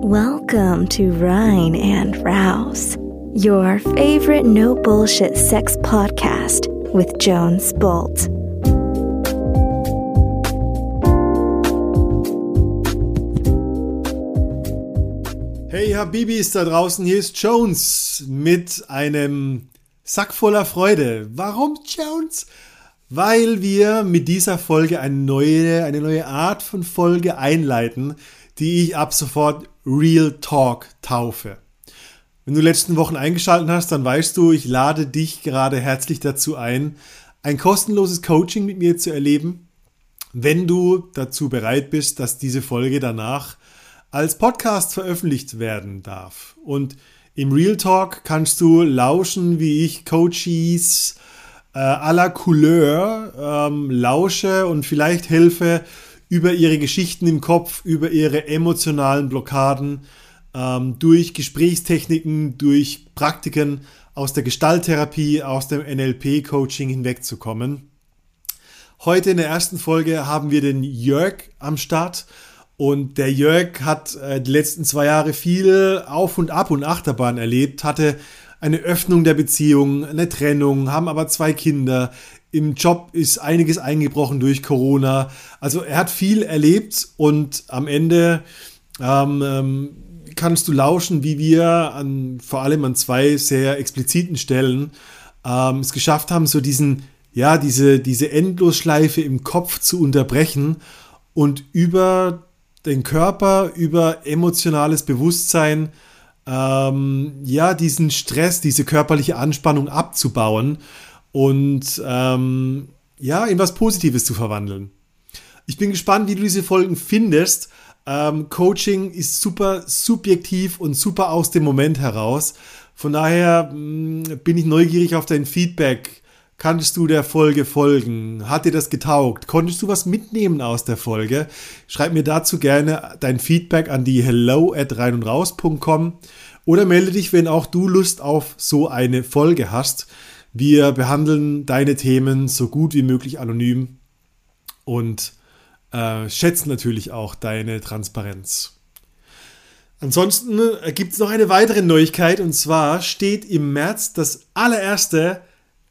Welcome to Rhine and Rouse, your favorite no bullshit sex podcast with Jones Bolt. Hey Habibis da draußen, hier ist Jones mit einem Sack voller Freude. Warum Jones? Weil wir mit dieser Folge eine neue, eine neue Art von Folge einleiten, die ich ab sofort Real Talk taufe. Wenn du letzten Wochen eingeschaltet hast, dann weißt du, ich lade dich gerade herzlich dazu ein, ein kostenloses Coaching mit mir zu erleben, wenn du dazu bereit bist, dass diese Folge danach als Podcast veröffentlicht werden darf. Und im Real Talk kannst du lauschen, wie ich Coaches äh, à la Couleur ähm, lausche und vielleicht helfe, über ihre Geschichten im Kopf, über ihre emotionalen Blockaden, ähm, durch Gesprächstechniken, durch Praktiken aus der Gestalttherapie, aus dem NLP-Coaching hinwegzukommen. Heute in der ersten Folge haben wir den Jörg am Start. Und der Jörg hat äh, die letzten zwei Jahre viel Auf und Ab und Achterbahn erlebt, hatte eine Öffnung der Beziehung, eine Trennung, haben aber zwei Kinder, im Job ist einiges eingebrochen durch Corona. Also er hat viel erlebt und am Ende ähm, ähm, kannst du lauschen, wie wir an vor allem an zwei sehr expliziten Stellen ähm, es geschafft haben, so diesen, ja, diese, diese Endlosschleife im Kopf zu unterbrechen und über den Körper, über emotionales Bewusstsein, ähm, ja, diesen Stress, diese körperliche Anspannung abzubauen und ähm, ja, in was Positives zu verwandeln. Ich bin gespannt, wie du diese Folgen findest. Ähm, Coaching ist super subjektiv und super aus dem Moment heraus. Von daher mh, mm, bin ich neugierig auf dein Feedback. Kannst du der Folge folgen? Hat dir das getaugt? Konntest du was mitnehmen aus der Folge? Schreib mir dazu gerne dein Feedback an die hello at rein und raus.com oder melde dich, wenn auch du Lust auf so eine Folge hast. Wir behandeln deine Themen so gut wie möglich anonym und äh, schätzen natürlich auch deine Transparenz. Ansonsten äh, gibt es noch eine weitere Neuigkeit und zwar steht im März das allererste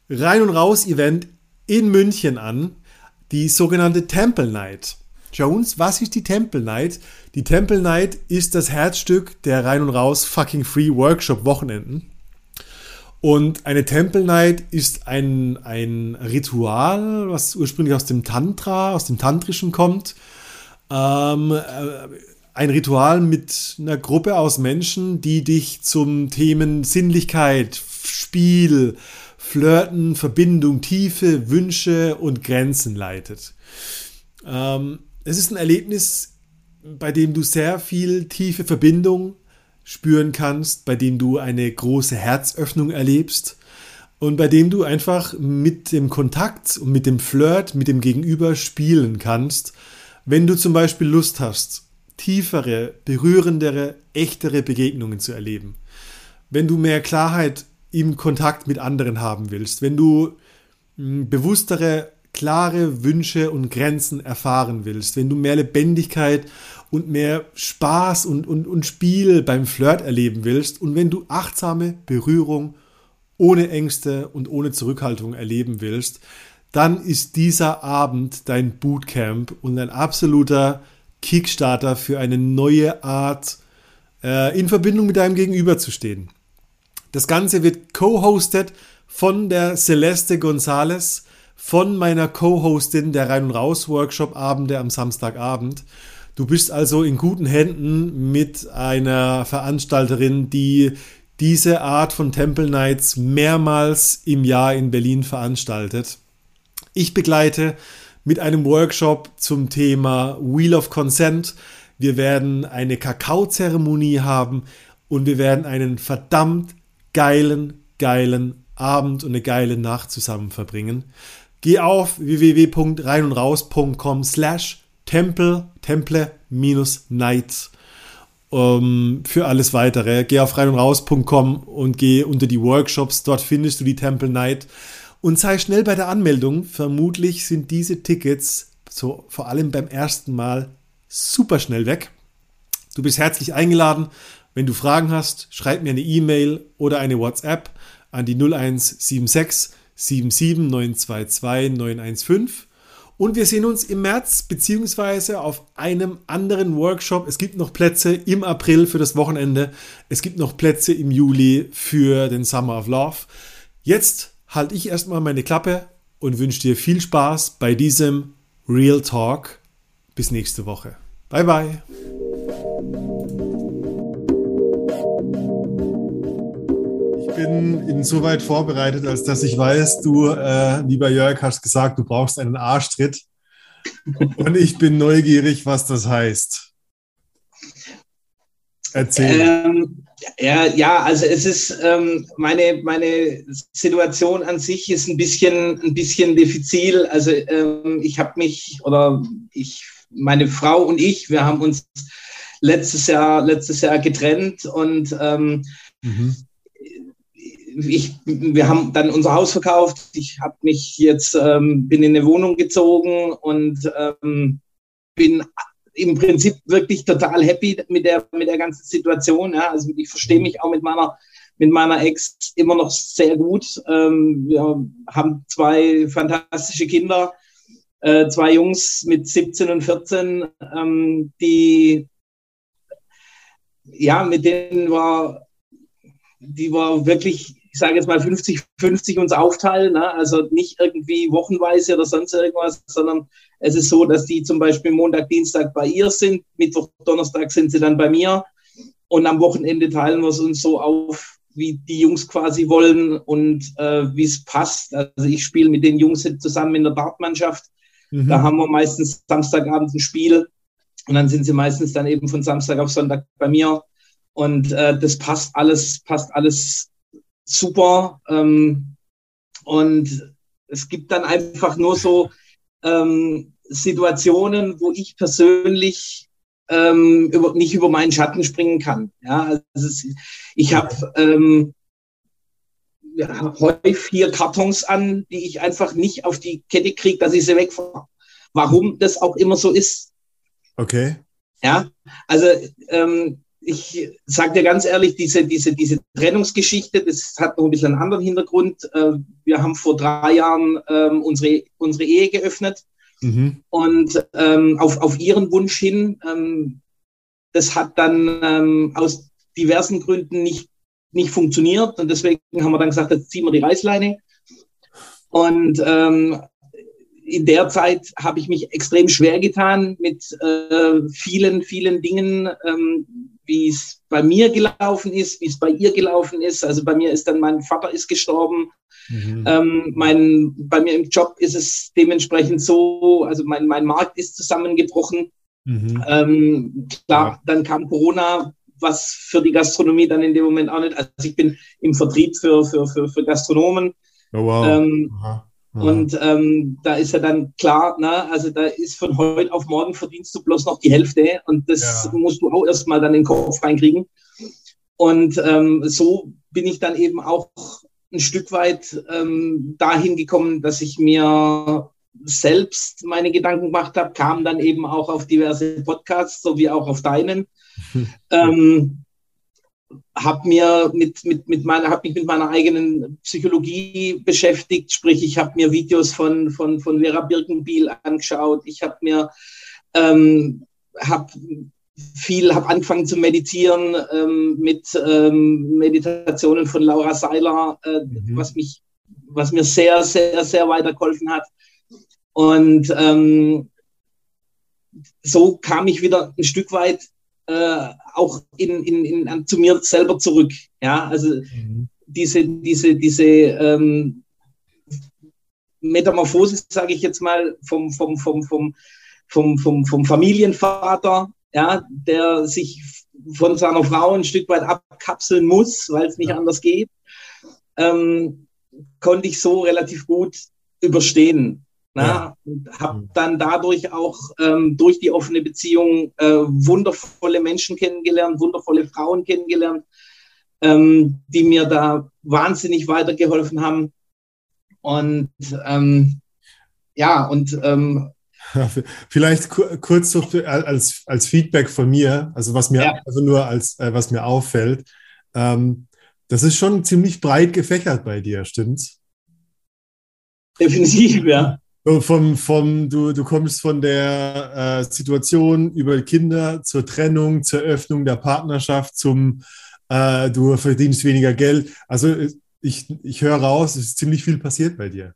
Rein- und Raus-Event in München an, die sogenannte Temple Night. Jones, was ist die Temple Night? Die Temple Night ist das Herzstück der Rein- und Raus Fucking Free Workshop Wochenenden. Und eine Temple Night ist ein, ein Ritual, was ursprünglich aus dem Tantra, aus dem Tantrischen kommt. Ähm, äh, ein Ritual mit einer Gruppe aus Menschen, die dich zum Themen Sinnlichkeit, Spiel, Flirten, Verbindung, Tiefe, Wünsche und Grenzen leitet. Ähm, es ist ein Erlebnis, bei dem du sehr viel tiefe Verbindung, spüren kannst, bei dem du eine große Herzöffnung erlebst und bei dem du einfach mit dem Kontakt und mit dem Flirt, mit dem Gegenüber spielen kannst, wenn du zum Beispiel Lust hast, tiefere, berührendere, echtere Begegnungen zu erleben. Wenn du mehr Klarheit im Kontakt mit anderen haben willst, wenn du hm, bewusstere, klare Wünsche und Grenzen erfahren willst, wenn du mehr Lebendigkeit und mehr Spaß und, und, und Spiel beim Flirt erleben willst und wenn du achtsame Berührung ohne Ängste und ohne Zurückhaltung erleben willst, dann ist dieser Abend dein Bootcamp und ein absoluter Kickstarter für eine neue Art, äh, in Verbindung mit deinem Gegenüber zu stehen. Das Ganze wird co-hosted von der Celeste Gonzalez, von meiner Co-Hostin der Rein- und Raus-Workshop-Abende am Samstagabend. Du bist also in guten Händen mit einer Veranstalterin, die diese Art von Temple Nights mehrmals im Jahr in Berlin veranstaltet. Ich begleite mit einem Workshop zum Thema Wheel of Consent. Wir werden eine Kakaozeremonie haben und wir werden einen verdammt geilen, geilen Abend und eine geile Nacht zusammen verbringen. Geh auf www.reinundraus.com slash Temple, Temple minus Night um, für alles weitere. Geh auf reinundraus.com und geh unter die Workshops. Dort findest du die Temple Night. Und sei schnell bei der Anmeldung. Vermutlich sind diese Tickets so vor allem beim ersten Mal super schnell weg. Du bist herzlich eingeladen. Wenn du Fragen hast, schreib mir eine E-Mail oder eine WhatsApp an die 0176 77922 915. Und wir sehen uns im März beziehungsweise auf einem anderen Workshop. Es gibt noch Plätze im April für das Wochenende. Es gibt noch Plätze im Juli für den Summer of Love. Jetzt halte ich erstmal meine Klappe und wünsche dir viel Spaß bei diesem Real Talk. Bis nächste Woche. Bye bye. Bin insoweit vorbereitet, als dass ich weiß, du, äh, lieber Jörg, hast gesagt, du brauchst einen Arschtritt. Und ich bin neugierig, was das heißt. Erzähl. Ähm, ja, ja, also es ist ähm, meine, meine Situation an sich ist ein bisschen, ein bisschen diffizil. Also ähm, ich habe mich oder ich, meine Frau und ich, wir haben uns letztes Jahr, letztes Jahr getrennt und ähm, mhm ich, wir haben dann unser Haus verkauft. Ich habe mich jetzt, ähm, bin in eine Wohnung gezogen und ähm, bin im Prinzip wirklich total happy mit der, mit der ganzen Situation. Ja. Also ich verstehe mich auch mit meiner, mit meiner Ex immer noch sehr gut. Ähm, wir haben zwei fantastische Kinder, äh, zwei Jungs mit 17 und 14, ähm, die ja, mit denen war, die war wirklich ich sage jetzt mal 50-50 uns aufteilen. Ne? Also nicht irgendwie wochenweise oder sonst irgendwas, sondern es ist so, dass die zum Beispiel Montag, Dienstag bei ihr sind, Mittwoch, Donnerstag sind sie dann bei mir und am Wochenende teilen wir es uns so auf, wie die Jungs quasi wollen und äh, wie es passt. Also ich spiele mit den Jungs zusammen in der Dartmannschaft. Mhm. Da haben wir meistens Samstagabend ein Spiel und dann sind sie meistens dann eben von Samstag auf Sonntag bei mir. Und äh, das passt alles, passt alles super. Ähm, und es gibt dann einfach nur so ähm, Situationen, wo ich persönlich ähm, über, nicht über meinen Schatten springen kann. Ja, also ich habe ähm, ja, häufig vier Kartons an, die ich einfach nicht auf die Kette kriege, dass ich sie wegfahre. Warum das auch immer so ist. Okay. Ja, also ähm, ich sage dir ganz ehrlich, diese, diese, diese Trennungsgeschichte, das hat noch ein bisschen einen anderen Hintergrund. Äh, wir haben vor drei Jahren ähm, unsere, unsere Ehe geöffnet mhm. und ähm, auf, auf ihren Wunsch hin. Ähm, das hat dann aus diversen Gründen nicht, nicht funktioniert und deswegen haben wir dann gesagt, jetzt ziehen wir die Reißleine. Und in der Zeit habe ich mich extrem schwer getan mit äh, vielen, vielen Dingen, ähm, wie es bei mir gelaufen ist, wie es bei ihr gelaufen ist. Also bei mir ist dann mein Vater ist gestorben. Mhm. Ähm, mein, bei mir im Job ist es dementsprechend so, also mein, mein Markt ist zusammengebrochen. Mhm. Ähm, klar, ja. dann kam Corona, was für die Gastronomie dann in dem Moment auch nicht. Also ich bin im Vertrieb für, für, für, für Gastronomen. Oh, wow. Ähm, und ähm, da ist ja dann klar, na, also da ist von heute auf morgen verdienst du bloß noch die Hälfte und das ja. musst du auch erstmal dann in den Kopf reinkriegen. Und ähm, so bin ich dann eben auch ein Stück weit ähm, dahin gekommen, dass ich mir selbst meine Gedanken gemacht habe, kam dann eben auch auf diverse Podcasts, so wie auch auf deinen. ähm, habe mir mit, mit, mit meiner, hab mich mit meiner eigenen Psychologie beschäftigt, sprich, ich habe mir Videos von, von, von Vera Birkenbiel angeschaut, ich habe mir ähm, hab viel, habe angefangen zu meditieren ähm, mit ähm, Meditationen von Laura Seiler, äh, mhm. was mich, was mir sehr, sehr, sehr weitergeholfen hat. Und ähm, so kam ich wieder ein Stück weit äh, auch in, in, in, zu mir selber zurück. Ja, also mhm. diese, diese, diese ähm, Metamorphose, sage ich jetzt mal, vom, vom, vom, vom, vom, vom, vom Familienvater, ja, der sich von seiner Frau ein Stück weit abkapseln muss, weil es nicht ja. anders geht, ähm, konnte ich so relativ gut überstehen. Ja. Und habe mhm. dann dadurch auch ähm, durch die offene Beziehung äh, wundervolle Menschen kennengelernt, wundervolle Frauen kennengelernt, ähm, die mir da wahnsinnig weitergeholfen haben. Und ähm, ja, und ähm, Vielleicht kurz als, als Feedback von mir, also was mir, ja. also nur als äh, was mir auffällt. Ähm, das ist schon ziemlich breit gefächert bei dir, stimmt's? Definitiv, ja. Vom, vom, du, du kommst von der äh, Situation über Kinder zur Trennung, zur Öffnung der Partnerschaft, zum äh, du verdienst weniger Geld. Also ich, ich höre raus, es ist ziemlich viel passiert bei dir.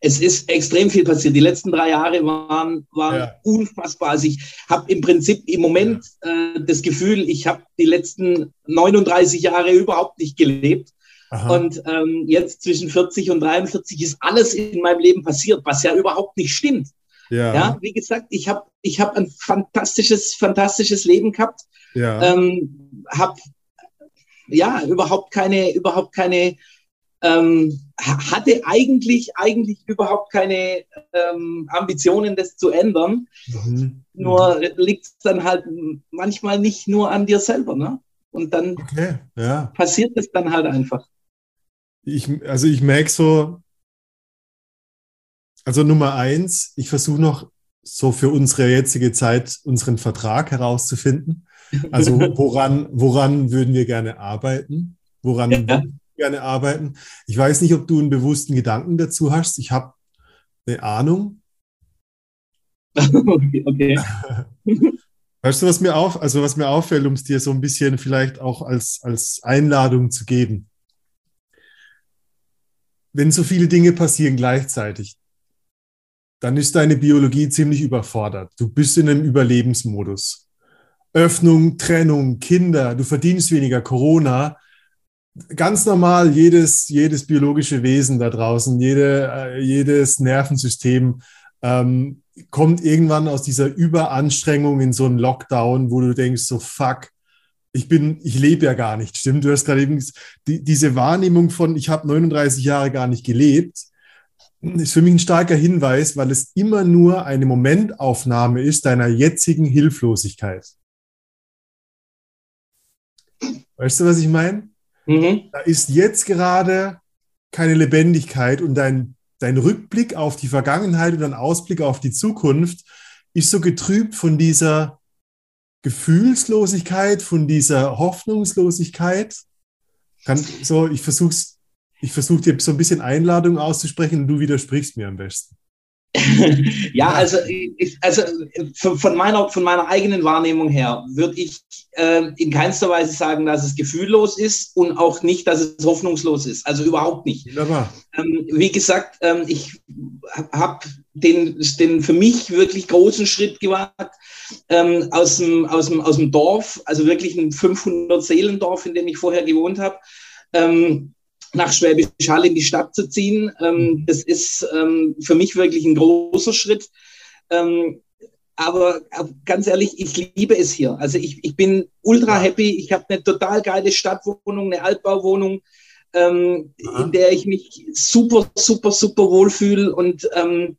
Es ist extrem viel passiert. Die letzten drei Jahre waren, waren ja. unfassbar. Also ich habe im Prinzip im Moment ja. äh, das Gefühl, ich habe die letzten 39 Jahre überhaupt nicht gelebt. Aha. Und ähm, jetzt zwischen 40 und 43 ist alles in meinem Leben passiert, was ja überhaupt nicht stimmt. Ja, ja wie gesagt, ich habe ich hab ein fantastisches, fantastisches Leben gehabt. Ja. Ähm, habe ja überhaupt keine, überhaupt keine ähm, hatte eigentlich, eigentlich überhaupt keine ähm, Ambitionen, das zu ändern. Mhm. Nur liegt es dann halt manchmal nicht nur an dir selber. Ne? Und dann okay, ja. passiert es dann halt einfach. Ich, also ich merke so, also Nummer eins, ich versuche noch so für unsere jetzige Zeit unseren Vertrag herauszufinden. Also woran, woran würden wir gerne arbeiten? Woran ja gerne arbeiten. Ich weiß nicht, ob du einen bewussten Gedanken dazu hast. Ich habe eine Ahnung. okay. okay. Weißt du, was mir auf, also was mir auffällt, um es dir so ein bisschen vielleicht auch als, als Einladung zu geben? Wenn so viele Dinge passieren gleichzeitig, dann ist deine Biologie ziemlich überfordert. Du bist in einem Überlebensmodus. Öffnung, Trennung, Kinder, du verdienst weniger, Corona ganz normal, jedes, jedes biologische Wesen da draußen, jede, äh, jedes Nervensystem ähm, kommt irgendwann aus dieser Überanstrengung in so einen Lockdown, wo du denkst, so fuck, ich bin, ich lebe ja gar nicht, stimmt? Du hast gerade eben die, diese Wahrnehmung von, ich habe 39 Jahre gar nicht gelebt, ist für mich ein starker Hinweis, weil es immer nur eine Momentaufnahme ist deiner jetzigen Hilflosigkeit. Weißt du, was ich meine? Mhm. Da ist jetzt gerade keine Lebendigkeit und dein, dein Rückblick auf die Vergangenheit und dein Ausblick auf die Zukunft ist so getrübt von dieser Gefühlslosigkeit, von dieser Hoffnungslosigkeit. Kann, so, ich versuche ich versuch dir so ein bisschen Einladung auszusprechen und du widersprichst mir am besten. ja, also, ich, also von, meiner, von meiner eigenen Wahrnehmung her würde ich äh, in keinster Weise sagen, dass es gefühllos ist und auch nicht, dass es hoffnungslos ist. Also überhaupt nicht. Ähm, wie gesagt, ähm, ich habe den, den für mich wirklich großen Schritt gewagt ähm, aus, dem, aus, dem, aus dem Dorf, also wirklich ein 500-Seelendorf, in dem ich vorher gewohnt habe. Ähm, nach Schwäbisch Hall in die Stadt zu ziehen. Ähm, das ist ähm, für mich wirklich ein großer Schritt. Ähm, aber, aber, ganz ehrlich, ich liebe es hier. Also ich, ich bin ultra happy. Ich habe eine total geile Stadtwohnung, eine Altbauwohnung, ähm, in der ich mich super, super, super wohlfühle und ähm,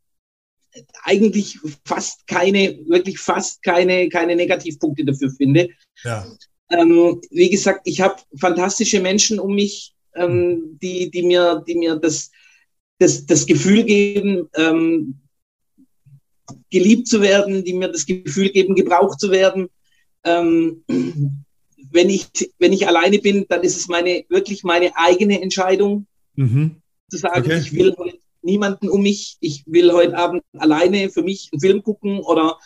eigentlich fast keine, wirklich fast keine, keine Negativpunkte dafür finde. Ja. Ähm, wie gesagt, ich habe fantastische Menschen um mich ähm, die, die mir, die mir das, das, das Gefühl geben, ähm, geliebt zu werden, die mir das Gefühl geben, gebraucht zu werden. Ähm, wenn, ich, wenn ich alleine bin, dann ist es meine, wirklich meine eigene Entscheidung, mhm. zu sagen, okay. ich will heute niemanden um mich, ich will heute Abend alleine für mich einen Film gucken oder,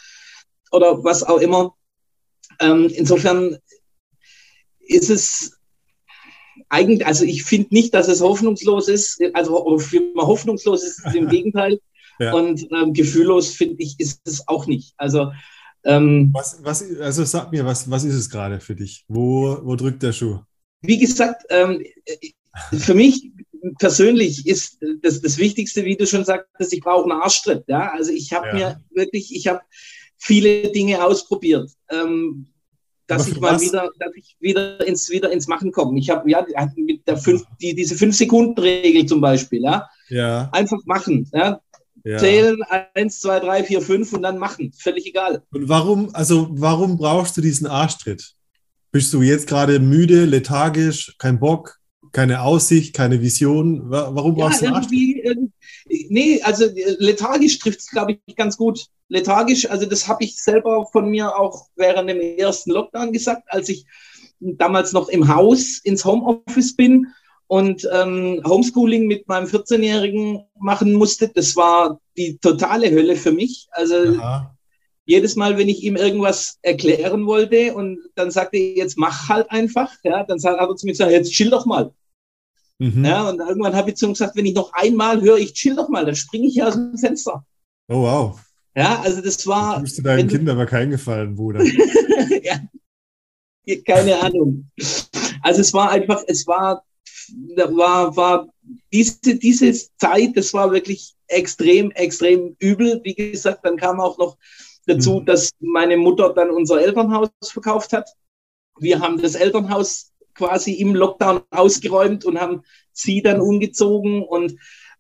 oder was auch immer. Ähm, insofern ist es eigentlich, also ich finde nicht, dass es hoffnungslos ist, also hoffnungslos ist es im Gegenteil. Ja. Und ähm, gefühllos finde ich, ist es auch nicht. Also ähm, was, was, also sag mir, was, was ist es gerade für dich? Wo, wo drückt der Schuh? Wie gesagt, ähm, für mich persönlich ist das, das Wichtigste, wie du schon sagtest, ich brauche einen Arschtritt. Ja? Also ich habe ja. mir wirklich, ich habe viele Dinge ausprobiert. Ähm, dass ich mal was? wieder, dass ich wieder ins, wieder ins Machen komme. Ich habe ja mit der fünf, die, diese fünf Sekunden Regel zum Beispiel, ja, ja. einfach machen, ja. ja. Zählen eins, zwei, drei, vier, fünf und dann machen, völlig egal. Und warum, also warum brauchst du diesen Arschtritt? Bist du jetzt gerade müde, lethargisch, kein Bock? Keine Aussicht, keine Vision? Warum ja, warst du irgendwie, Nee, also äh, lethargisch trifft es, glaube ich, ganz gut. Lethargisch, also das habe ich selber von mir auch während dem ersten Lockdown gesagt, als ich damals noch im Haus ins Homeoffice bin und ähm, Homeschooling mit meinem 14-Jährigen machen musste. Das war die totale Hölle für mich. Also Aha. jedes Mal, wenn ich ihm irgendwas erklären wollte und dann sagte er, jetzt mach halt einfach, ja, dann hat er zu mir gesagt, jetzt chill doch mal. Mhm. Ja, und irgendwann habe ich zu ihm gesagt, wenn ich noch einmal höre, ich chill doch mal, dann springe ich hier aus dem Fenster. Oh wow. Ja, also das war. Du müsste deinem Kind aber keinen Gefallen, Bruder. ja, keine Ahnung. Also es war einfach, es war, war, war diese, diese Zeit, das war wirklich extrem, extrem übel. Wie gesagt, dann kam auch noch dazu, mhm. dass meine Mutter dann unser Elternhaus verkauft hat. Wir haben das Elternhaus quasi im Lockdown ausgeräumt und haben sie dann umgezogen. Und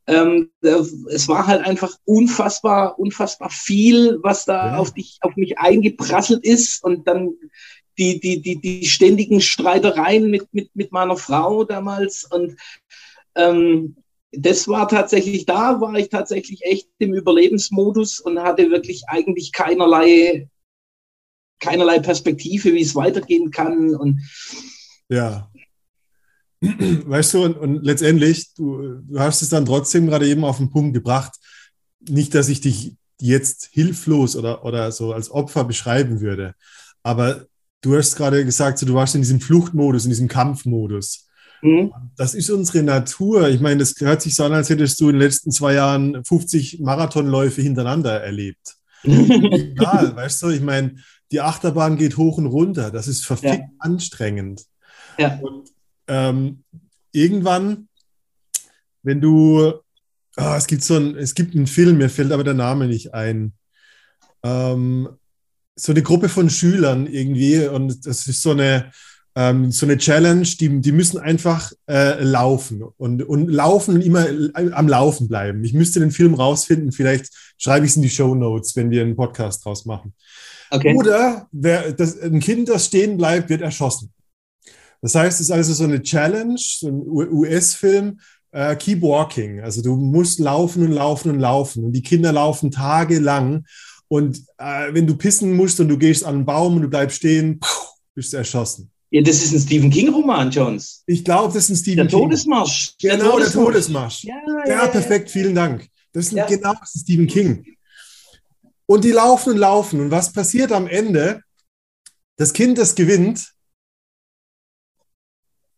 ähm, es war halt einfach unfassbar, unfassbar viel, was da ja. auf dich, auf mich eingeprasselt ist. Und dann die, die, die, die ständigen Streitereien mit, mit, mit meiner Frau damals. Und ähm, das war tatsächlich, da war ich tatsächlich echt im Überlebensmodus und hatte wirklich eigentlich keinerlei, keinerlei Perspektive, wie es weitergehen kann. Und ja. Weißt du, und, und letztendlich, du, du hast es dann trotzdem gerade eben auf den Punkt gebracht. Nicht, dass ich dich jetzt hilflos oder, oder so als Opfer beschreiben würde, aber du hast gerade gesagt, so, du warst in diesem Fluchtmodus, in diesem Kampfmodus. Mhm. Das ist unsere Natur. Ich meine, das hört sich so an, als hättest du in den letzten zwei Jahren 50 Marathonläufe hintereinander erlebt. Egal, weißt du, ich meine, die Achterbahn geht hoch und runter. Das ist verfickt ja. anstrengend. Ja. Und ähm, irgendwann, wenn du, oh, es gibt so ein, es gibt einen Film, mir fällt aber der Name nicht ein. Ähm, so eine Gruppe von Schülern irgendwie und das ist so eine, ähm, so eine Challenge, die, die müssen einfach äh, laufen und, und laufen und immer am Laufen bleiben. Ich müsste den Film rausfinden, vielleicht schreibe ich es in die Show Notes, wenn wir einen Podcast draus machen. Okay. Oder wer, das, ein Kind, das stehen bleibt, wird erschossen. Das heißt, es ist also so eine Challenge, so ein US-Film, äh, Keep Walking. Also du musst laufen und laufen und laufen. Und die Kinder laufen tagelang. Und äh, wenn du pissen musst und du gehst an einen Baum und du bleibst stehen, bist du erschossen. Ja, das ist ein Stephen King-Roman, Jones. Ich glaube, das ist ein Stephen der King. Todesmarsch. Der genau, Todesmarsch. der Todesmarsch. Ja, ja, ja, perfekt, vielen Dank. Das ist ja. genau das ist Stephen King. Und die laufen und laufen. Und was passiert am Ende? Das Kind, das gewinnt,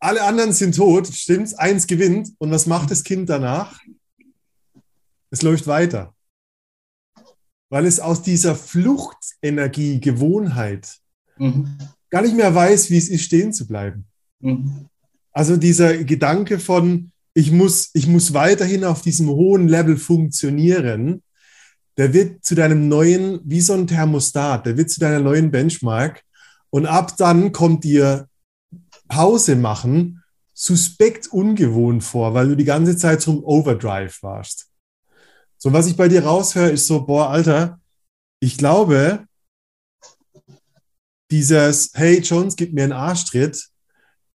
alle anderen sind tot, stimmt's? Eins gewinnt. Und was macht das Kind danach? Es läuft weiter. Weil es aus dieser Fluchtenergie, Gewohnheit mhm. gar nicht mehr weiß, wie es ist, stehen zu bleiben. Mhm. Also dieser Gedanke von, ich muss, ich muss weiterhin auf diesem hohen Level funktionieren, der wird zu deinem neuen, wie so ein Thermostat, der wird zu deiner neuen Benchmark. Und ab dann kommt dir Pause machen suspekt ungewohnt vor, weil du die ganze Zeit zum Overdrive warst. So, was ich bei dir raushöre, ist so, boah, Alter, ich glaube, dieses Hey Jones, gib mir einen Arschtritt,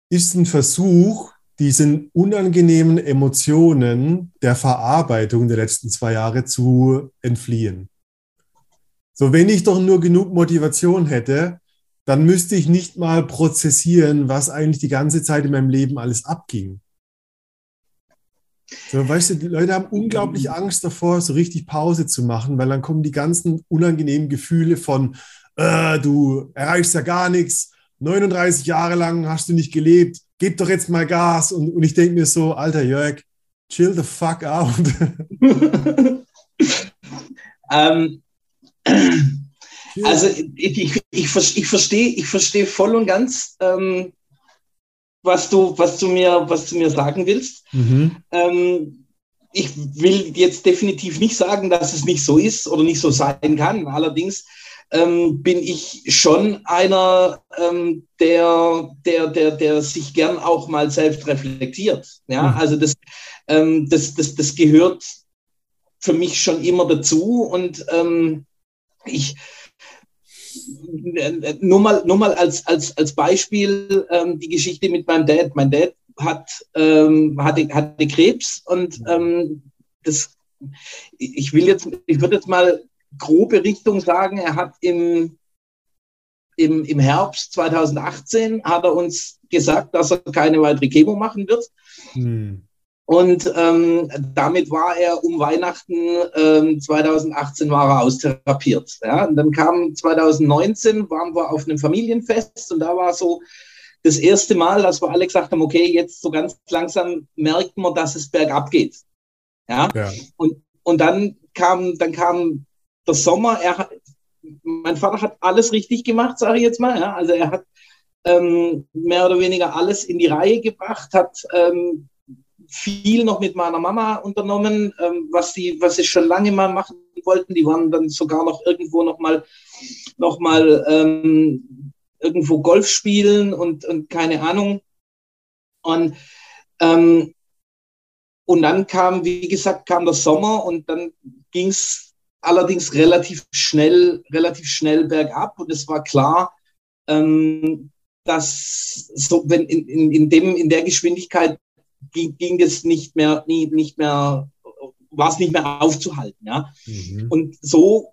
ist ein Versuch, diesen unangenehmen Emotionen der Verarbeitung der letzten zwei Jahre zu entfliehen. So, wenn ich doch nur genug Motivation hätte, dann müsste ich nicht mal prozessieren, was eigentlich die ganze Zeit in meinem Leben alles abging. So, weißt du, die Leute haben unglaublich Angst davor, so richtig Pause zu machen, weil dann kommen die ganzen unangenehmen Gefühle von, äh, du erreichst ja gar nichts, 39 Jahre lang hast du nicht gelebt, gib doch jetzt mal Gas. Und, und ich denke mir so, alter Jörg, chill the fuck out. ähm, also ich, ich, ich, ich verstehe ich versteh voll und ganz, ähm, was, du, was, du mir, was du mir sagen willst. Mhm. Ähm, ich will jetzt definitiv nicht sagen, dass es nicht so ist oder nicht so sein kann. Allerdings ähm, bin ich schon einer, ähm, der, der, der, der sich gern auch mal selbst reflektiert. Ja, mhm. also das, ähm, das, das, das gehört für mich schon immer dazu und ähm, ich, nur mal, nur mal als, als, als Beispiel ähm, die Geschichte mit meinem Dad. Mein Dad hat, ähm, hatte, hatte Krebs und ähm, das, ich will jetzt, ich würde jetzt mal grobe Richtung sagen, er hat im, im, im Herbst 2018 hat er uns gesagt, dass er keine weitere Chemo machen wird. Hm. Und ähm, damit war er um Weihnachten ähm, 2018 war er austherapiert. Ja? Und dann kam 2019, waren wir auf einem Familienfest und da war so das erste Mal, dass wir alle gesagt haben, okay, jetzt so ganz langsam merkt man, dass es bergab geht. Ja. ja. Und, und dann kam, dann kam der Sommer. Er mein Vater hat alles richtig gemacht, sage ich jetzt mal. Ja? Also er hat ähm, mehr oder weniger alles in die Reihe gebracht, hat ähm, viel noch mit meiner Mama unternommen, ähm, was sie was sie schon lange mal machen wollten. Die waren dann sogar noch irgendwo noch mal noch mal ähm, irgendwo Golf spielen und, und keine Ahnung. Und ähm, und dann kam, wie gesagt, kam der Sommer und dann ging es allerdings relativ schnell, relativ schnell bergab und es war klar, ähm, dass so, wenn in, in, in, dem, in der Geschwindigkeit ging, ging es nicht mehr, nie, nicht mehr, war es nicht mehr aufzuhalten. Ja? Mhm. Und so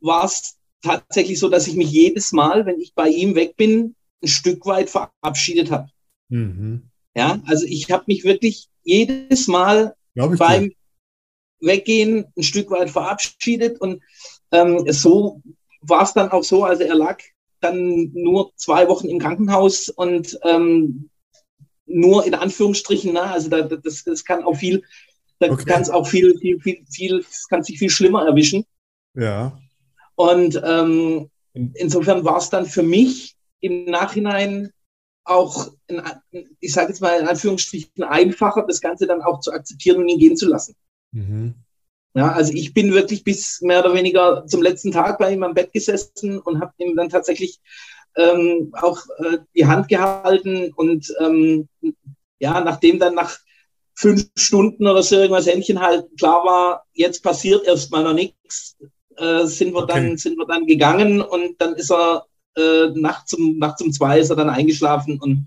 war es tatsächlich so, dass ich mich jedes Mal, wenn ich bei ihm weg bin, ein Stück weit verabschiedet habe. Mhm. Ja, also ich habe mich wirklich jedes Mal beim dir. Weggehen ein Stück weit verabschiedet und ähm, so war es dann auch so, also er lag dann nur zwei Wochen im Krankenhaus und ähm, nur in Anführungsstrichen, na, also da, das, das kann auch viel, da okay. kann es auch viel, viel, viel, viel, kann sich viel schlimmer erwischen. Ja. Und ähm, insofern war es dann für mich im Nachhinein auch, in, ich sage jetzt mal in Anführungsstrichen, einfacher, das Ganze dann auch zu akzeptieren und ihn gehen zu lassen. Mhm. Ja, also ich bin wirklich bis mehr oder weniger zum letzten Tag bei ihm am Bett gesessen und habe ihm dann tatsächlich ähm, auch äh, die Hand gehalten und ähm, ja, nachdem dann nach fünf Stunden oder so irgendwas Händchen halt klar war, jetzt passiert erstmal noch nichts, äh, sind wir okay. dann sind wir dann gegangen und dann ist er äh, nachts um nachts um zwei ist er dann eingeschlafen und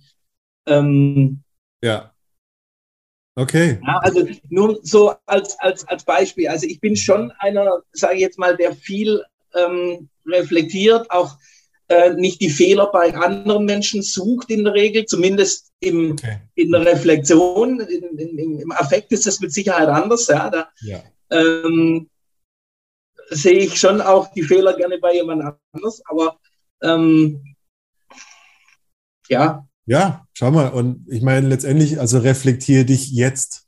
ähm, ja. Okay. Ja, also nur so als, als, als Beispiel. Also ich bin schon einer, sage ich jetzt mal, der viel ähm, reflektiert, auch äh, nicht die Fehler bei anderen Menschen sucht in der Regel, zumindest im, okay. in der Reflexion. In, in, Im Affekt ist das mit Sicherheit anders. Ja, da ja. Ähm, sehe ich schon auch die Fehler gerne bei jemand anders, aber ähm, ja, ja, schau mal. Und ich meine, letztendlich, also reflektiere dich jetzt.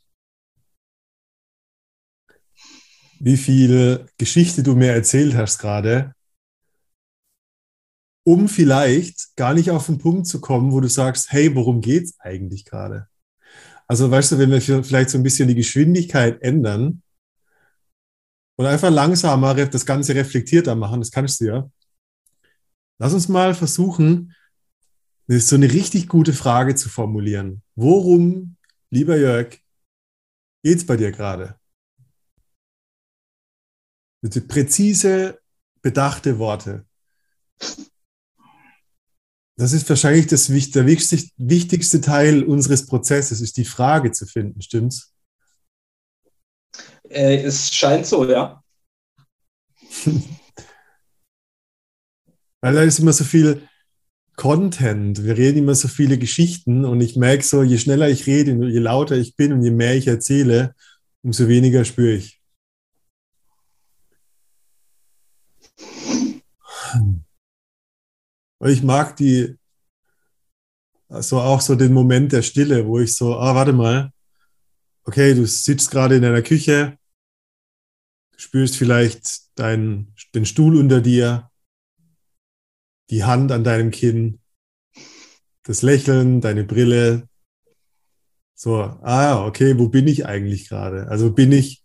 Wie viel Geschichte du mir erzählt hast gerade, um vielleicht gar nicht auf den Punkt zu kommen, wo du sagst, hey, worum geht es eigentlich gerade? Also weißt du, wenn wir vielleicht so ein bisschen die Geschwindigkeit ändern und einfach langsamer das Ganze reflektierter machen, das kannst du ja. Lass uns mal versuchen, so eine richtig gute Frage zu formulieren. Worum, lieber Jörg, geht es bei dir gerade? Bitte präzise, bedachte Worte. Das ist wahrscheinlich das, der wichtigste Teil unseres Prozesses, ist die Frage zu finden, stimmt's? Äh, es scheint so, ja. Weil da ist immer so viel, Content. Wir reden immer so viele Geschichten und ich merke so, je schneller ich rede, je lauter ich bin und je mehr ich erzähle, umso weniger spüre ich. Ich mag die, also auch so den Moment der Stille, wo ich so, ah, warte mal, okay, du sitzt gerade in deiner Küche, spürst vielleicht deinen, den Stuhl unter dir, die Hand an deinem Kinn, das Lächeln, deine Brille. So, ah, okay, wo bin ich eigentlich gerade? Also bin ich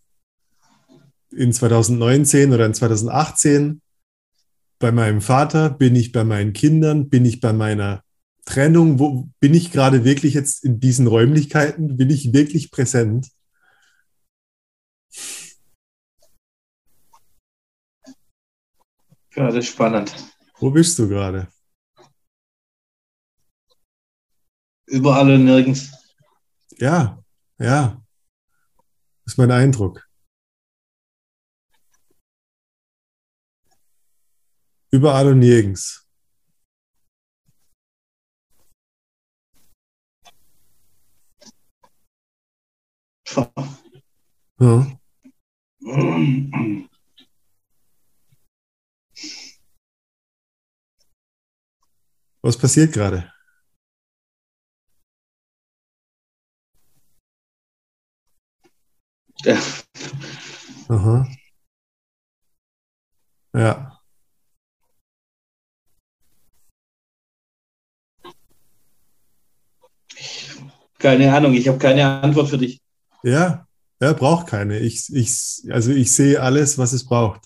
in 2019 oder in 2018 bei meinem Vater? Bin ich bei meinen Kindern? Bin ich bei meiner Trennung? Wo bin ich gerade wirklich jetzt in diesen Räumlichkeiten? Bin ich wirklich präsent? Ja, das ist spannend. Wo bist du gerade? Überall und nirgends. Ja, ja. Das ist mein Eindruck. Überall und nirgends. Ja. Was passiert gerade? Ja. Aha. Ja. Keine Ahnung, ich habe keine Antwort für dich. Ja, er braucht keine. Ich, ich, also ich sehe alles, was es braucht.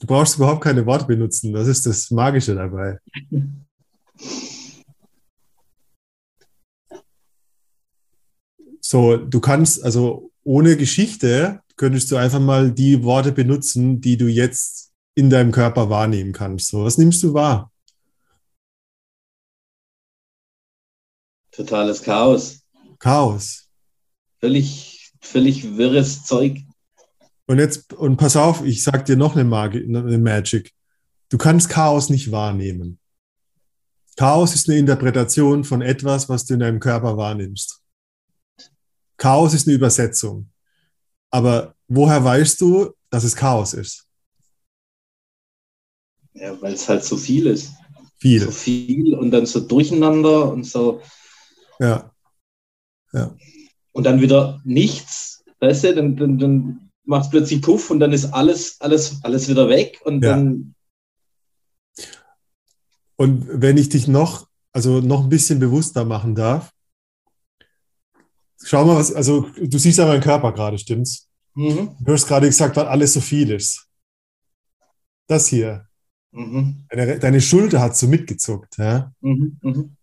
Du brauchst überhaupt keine Worte benutzen. Das ist das Magische dabei. So, du kannst, also ohne Geschichte könntest du einfach mal die Worte benutzen, die du jetzt in deinem Körper wahrnehmen kannst. So, was nimmst du wahr? Totales Chaos. Chaos. Völlig, völlig wirres Zeug. Und jetzt, und pass auf, ich sag dir noch eine, Magi eine Magic. Du kannst Chaos nicht wahrnehmen. Chaos ist eine Interpretation von etwas, was du in deinem Körper wahrnimmst. Chaos ist eine Übersetzung. Aber woher weißt du, dass es Chaos ist? Ja, weil es halt so viel ist. Viel. So viel und dann so durcheinander und so. Ja. Ja. Und dann wieder nichts. Weißt du, dann, dann, dann macht es plötzlich Puff und dann ist alles, alles, alles wieder weg und Ja. dann. Und wenn ich dich noch, also noch ein bisschen bewusster machen darf, schau mal, was, also du siehst ja meinen Körper gerade, stimmt's? Mhm. Du hast gerade gesagt, weil alles so viel ist. Das hier, Mhm. deine, deine Schulter hat so mitgezuckt, ja? Mhm.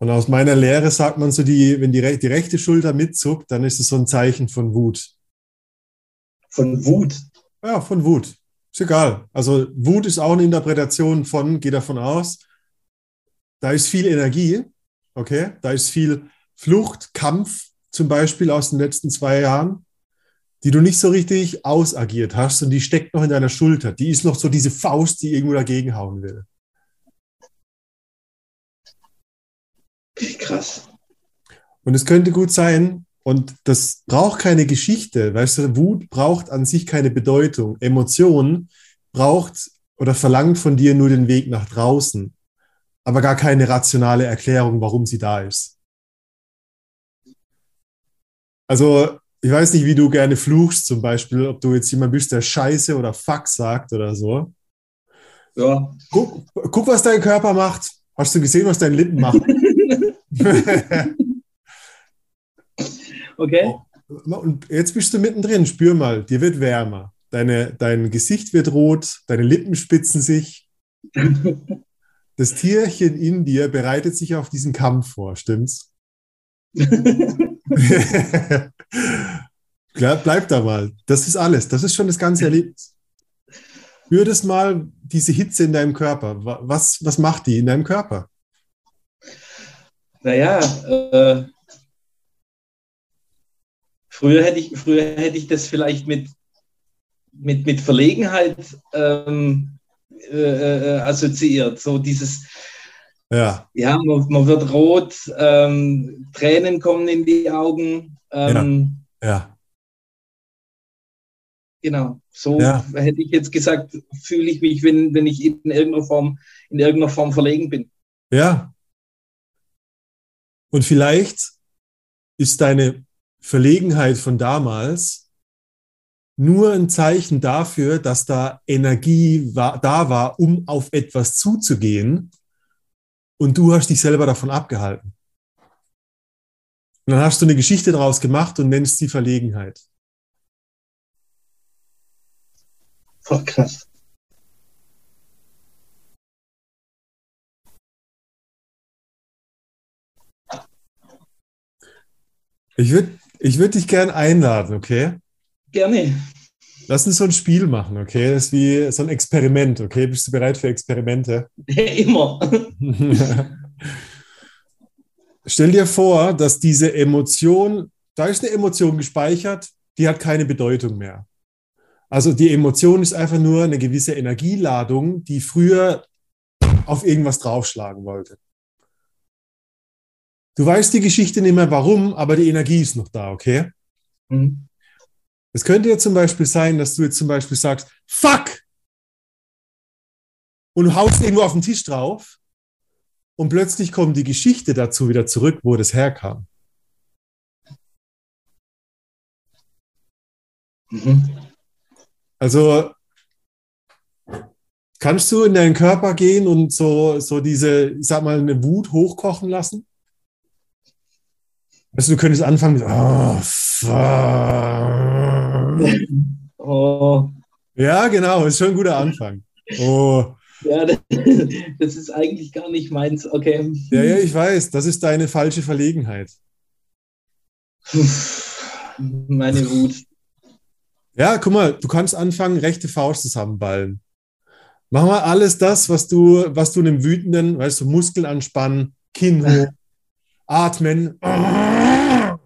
Und aus meiner Lehre sagt man so, die, wenn die, die rechte Schulter mitzuckt, dann ist es so ein Zeichen von Wut. Von Wut. Ja, von Wut. Ist egal. Also Wut ist auch eine Interpretation von, geh davon aus, da ist viel Energie, okay? Da ist viel Flucht, Kampf zum Beispiel aus den letzten zwei Jahren, die du nicht so richtig ausagiert hast und die steckt noch in deiner Schulter. Die ist noch so diese Faust, die irgendwo dagegen hauen will. Krass. Und es könnte gut sein, und das braucht keine Geschichte, weißt du, Wut braucht an sich keine Bedeutung. Emotion braucht oder verlangt von dir nur den Weg nach draußen, aber gar keine rationale Erklärung, warum sie da ist. Also, ich weiß nicht, wie du gerne fluchst, zum Beispiel, ob du jetzt jemand bist, der Scheiße oder Fuck sagt oder so. Ja. Guck, guck, was dein Körper macht. Hast du gesehen, was dein Lippen macht? Okay. Und jetzt bist du mittendrin, spür mal, dir wird wärmer. Deine, dein Gesicht wird rot, deine Lippen spitzen sich. Das Tierchen in dir bereitet sich auf diesen Kampf vor, stimmt's? Bleib da mal. Das ist alles. Das ist schon das ganze Erlebnis. Spür das mal, diese Hitze in deinem Körper. Wa- Was, was macht die in deinem Körper? Naja, äh, früher, hätte ich, früher hätte ich das vielleicht mit, mit, mit Verlegenheit ähm, äh, äh, assoziiert. So dieses, Ja, ja, man, man wird rot, ähm, Tränen kommen in die Augen. Ähm, ja, Genau, so Ja. hätte ich jetzt gesagt, fühle ich mich, wenn, wenn ich in irgendeiner Form, in irgendeiner Form verlegen bin. ja. Und vielleicht ist deine Verlegenheit von damals nur ein Zeichen dafür, dass da Energie war, da war, um auf etwas zuzugehen und du hast dich selber davon abgehalten. Und dann hast du eine Geschichte daraus gemacht und nennst sie Verlegenheit. Voll krass. Ich würde ich würd dich gern einladen, okay? Gerne. Lass uns so ein Spiel machen, okay? Das ist wie so ein Experiment, okay? Bist du bereit für Experimente? Immer. stell dir vor, dass diese Emotion, da ist eine Emotion gespeichert, die hat keine Bedeutung mehr. Also die Emotion ist einfach nur eine gewisse Energieladung, die früher auf irgendwas draufschlagen wollte. Du weißt die Geschichte nicht mehr warum, aber die Energie ist noch da, okay? Mhm. Es könnte ja zum Beispiel sein, dass du jetzt zum Beispiel sagst, fuck! Und du haust irgendwo auf den Tisch drauf und plötzlich kommt die Geschichte dazu wieder zurück, wo das herkam. Mhm. Also kannst du in deinen Körper gehen und so, so diese, ich sag mal, eine Wut hochkochen lassen? Also du könntest anfangen mit, oh, fuck. Oh. Ja, genau, ist schon ein guter Anfang. Oh. Ja, das ist eigentlich gar nicht meins. Okay. Ja, ja, ich weiß, das ist deine falsche Verlegenheit. Meine Wut. Ja, guck mal, du kannst anfangen, rechte Faust zusammenballen. Mach mal alles das, was du, was du einem Wütenden, weißt du, Muskeln anspannen, Kinn hoch, atmen.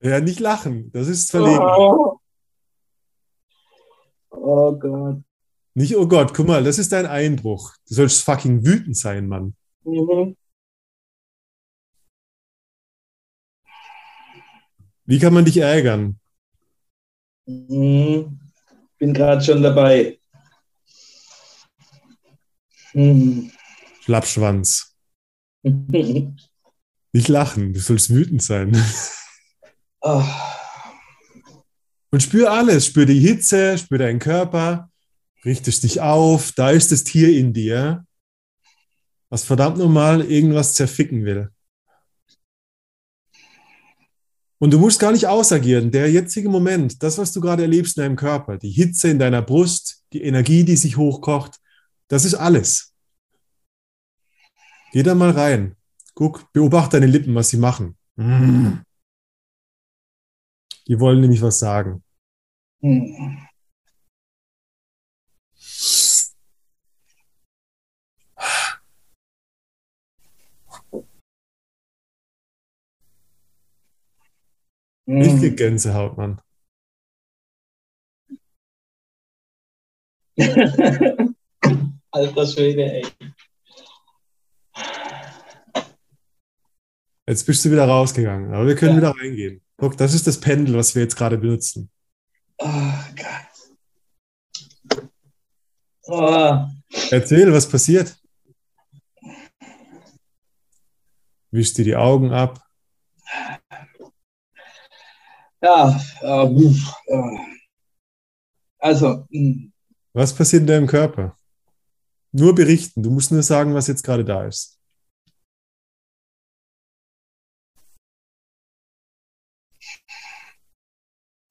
ja, nicht lachen, das ist verlegen. Oh. oh Gott. Nicht, oh Gott, guck mal, das ist dein Einbruch. Du sollst fucking wütend sein, Mann. Mhm. Wie kann man dich ärgern? Mhm. Bin gerade schon dabei. Mhm. Schlappschwanz. Nicht lachen, du sollst wütend sein. Oh. Und spür alles, spür die Hitze, spür deinen Körper, richtest dich auf, da ist das Tier in dir, was verdammt normal irgendwas zerficken will. Und du musst gar nicht ausagieren. Der jetzige Moment, das, was du gerade erlebst in deinem Körper, die Hitze in deiner Brust, die Energie, die sich hochkocht, das ist alles. Geh da mal rein. Guck, beobachte deine Lippen, was sie machen. Mm. Die wollen nämlich was sagen. Mm. Richtig Gänsehaut, Mann. Alter Schwede, ey. Jetzt bist du wieder rausgegangen, aber wir können ja. wieder reingehen. Guck, das ist das Pendel, was wir jetzt gerade benutzen. Oh Gott. Oh. Erzähl, was passiert? Wisch dir die Augen ab. Ja, äh, also. Hm. Was passiert in deinem Körper? Nur berichten. Du musst nur sagen, was jetzt gerade da ist.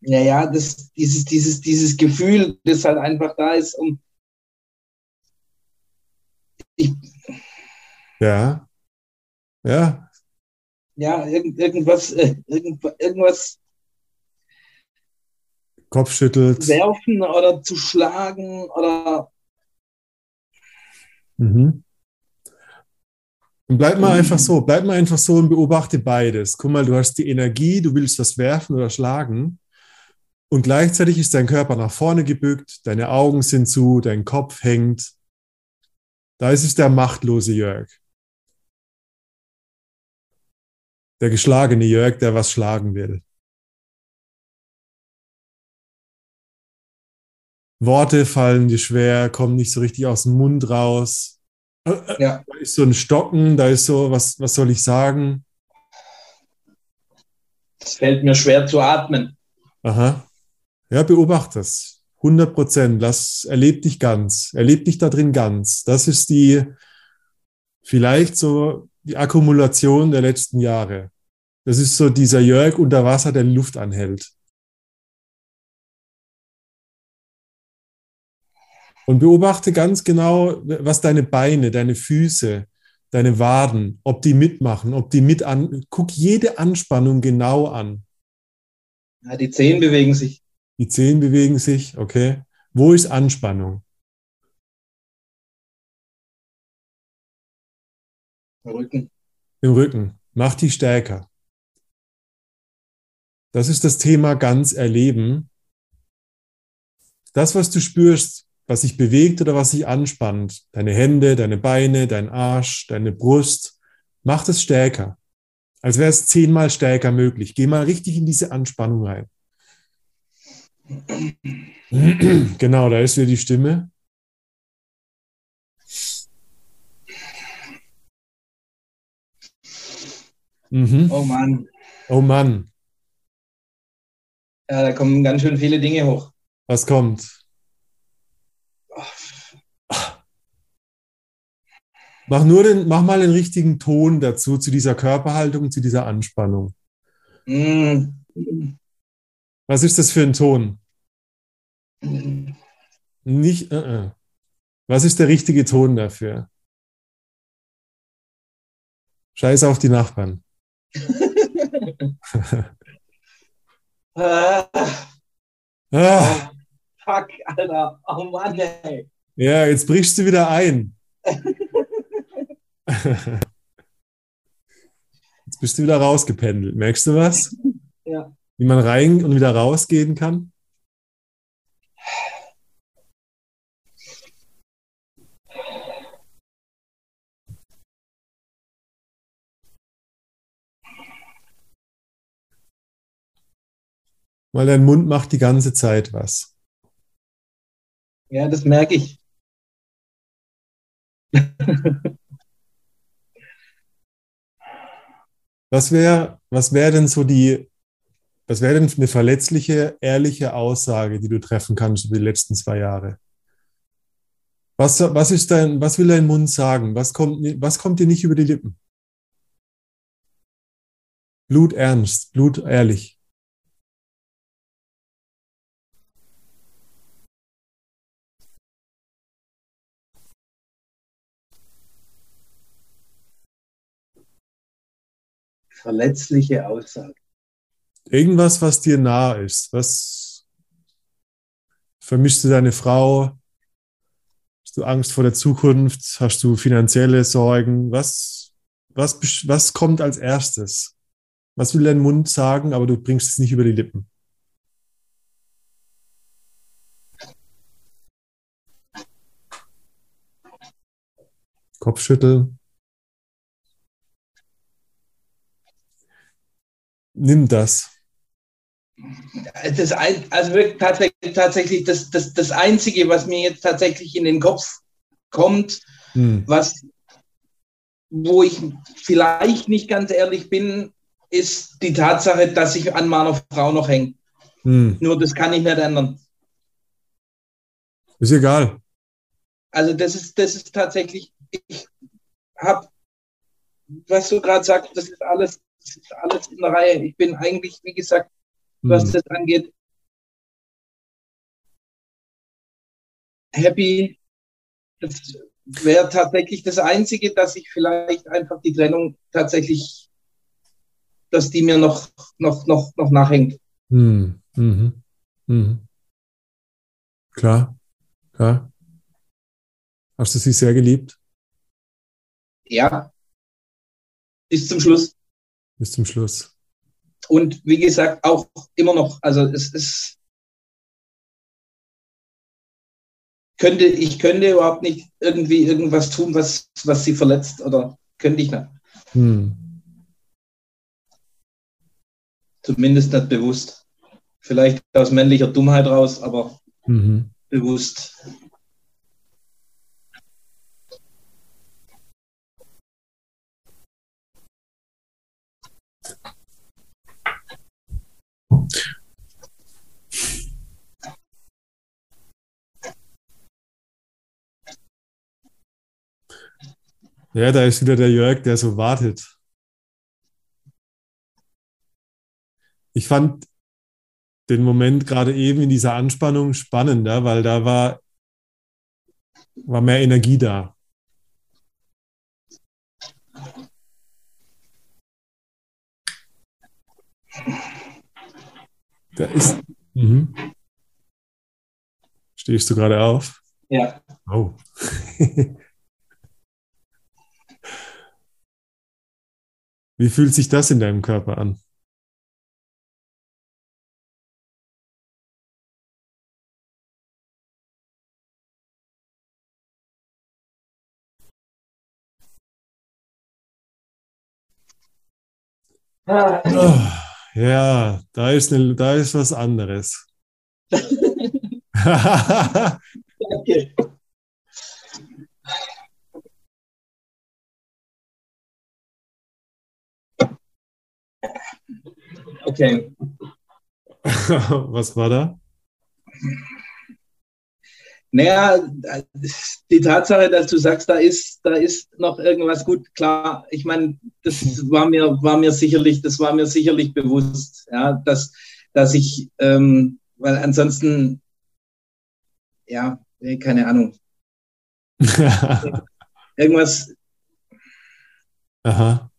Ja, ja, das, dieses, dieses, dieses Gefühl, das halt einfach da ist, um. Ich, ja. Ja. Ja, irgend, irgendwas, äh, irgend, irgendwas Kopfschüttelt. Werfen oder zu schlagen oder. Mhm. Und bleib mal mhm. einfach so, bleib mal einfach so und beobachte beides. Guck mal, du hast die Energie, du willst was werfen oder schlagen. Und gleichzeitig ist dein Körper nach vorne gebückt, deine Augen sind zu, dein Kopf hängt. Da ist es der machtlose Jörg. Der geschlagene Jörg, der was schlagen will. Worte fallen dir schwer, kommen nicht so richtig aus dem Mund raus. Ja. Da ist so ein Stocken, da ist so, was, was soll ich sagen? Es fällt mir schwer zu atmen. Aha. Ja, beobachte das. 100 Prozent. Lass, erleb dich ganz. Erleb dich da drin ganz. Das ist die, vielleicht so die Akkumulation der letzten Jahre. Das ist so dieser Jörg unter Wasser, der Luft anhält. Und beobachte ganz genau, was deine Beine, deine Füße, deine Waden, ob die mitmachen, ob die mit an. Guck jede Anspannung genau an. Ja, die Zehen bewegen sich. Die Zehen bewegen sich, okay. Wo ist Anspannung? Rücken. im Rücken. Mach die stärker. Das ist das Thema ganz erleben. Das, was du spürst, was sich bewegt oder was sich anspannt, deine Hände, deine Beine, dein Arsch, deine Brust, mach das stärker. Als wäre es zehnmal stärker möglich. Geh mal richtig in diese Anspannung rein. Genau, da ist wieder die Stimme. Mhm. Oh Mann. Oh Mann. Ja, da kommen ganz schön viele Dinge hoch. Was kommt? Mach nur den, mach mal den richtigen Ton dazu, zu dieser Körperhaltung, zu dieser Anspannung. Mm. Was ist das für ein Ton? Mm. Nicht, uh -uh. Was ist der richtige Ton dafür? Scheiß auf die Nachbarn. ah. ah. Fuck, Alter. Oh Mann, ey. Ja, jetzt brichst du wieder ein. Jetzt bist du wieder rausgependelt. Merkst du was? Ja. Wie man rein und wieder rausgehen kann? Weil dein Mund macht die ganze Zeit was. Ja, das merke ich. Was wäre was wär denn so die, was wäre denn eine verletzliche, ehrliche Aussage, die du treffen kannst über die letzten zwei Jahre? Was, was, ist dein, was will dein Mund sagen? Was kommt, was kommt dir nicht über die Lippen? Blut ernst, Blut ehrlich. Verletzliche Aussage. Irgendwas, was dir nah ist. Was vermischst du deine Frau? Hast du Angst vor der Zukunft? Hast du finanzielle Sorgen? Was, was, was kommt als erstes? Was will dein Mund sagen, aber du bringst es nicht über die Lippen? Kopfschütteln. Nimm das. das ein, also wirklich tatsächlich, tatsächlich das, das, das Einzige, was mir jetzt tatsächlich in den Kopf kommt, hm. was, wo ich vielleicht nicht ganz ehrlich bin, ist die Tatsache, dass ich an meiner Frau noch hänge. Hm. Nur das kann ich nicht ändern. Ist egal. Also das ist, das ist tatsächlich, ich habe, was du gerade sagst, das ist alles das ist alles in der Reihe. Ich bin eigentlich, wie gesagt, was mhm. das angeht, happy. Das wäre tatsächlich das Einzige, dass ich vielleicht einfach die Trennung tatsächlich, dass die mir noch, noch, noch, noch nachhängt. Mhm. Mhm. Mhm. Klar, klar. Hast du sie sehr geliebt? Ja. Bis zum Schluss bis zum Schluss. Und wie gesagt, auch immer noch, also es ist, könnte, ich könnte überhaupt nicht irgendwie irgendwas tun, was, was sie verletzt oder könnte ich nicht. Hm. Zumindest nicht bewusst. Vielleicht aus männlicher Dummheit raus, aber mhm. bewusst. Ja, da ist wieder der Jörg, der so wartet. Ich fand den Moment gerade eben in dieser Anspannung spannender, weil da war, war mehr Energie da. Da ist. Mhm. Stehst du gerade auf? Ja. Oh. Wie fühlt sich das in deinem Körper an? Ah, ja, da ist, eine, da ist was anderes. Danke. Okay. was war da? Naja, die Tatsache, dass du sagst, da ist, da ist noch irgendwas gut, klar, ich meine, das war mir, war mir sicherlich, das war mir sicherlich bewusst, ja, dass, dass ich, ähm, weil ansonsten, ja, keine Ahnung. irgendwas. Aha.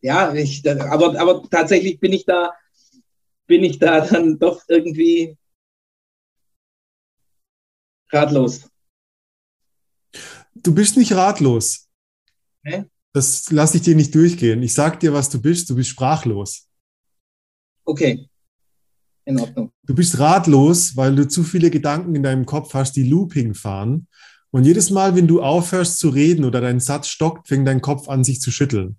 Ja, ich, aber, aber tatsächlich bin ich da, bin ich da dann doch irgendwie ratlos. Du bist nicht ratlos. Hä? Das lasse ich dir nicht durchgehen. Ich sag dir, was du bist. Du bist sprachlos. Okay. In Ordnung. Du bist ratlos, weil du zu viele Gedanken in deinem Kopf hast, die Looping fahren. Und jedes Mal, wenn du aufhörst zu reden oder dein Satz stockt, fängt dein Kopf an, sich zu schütteln.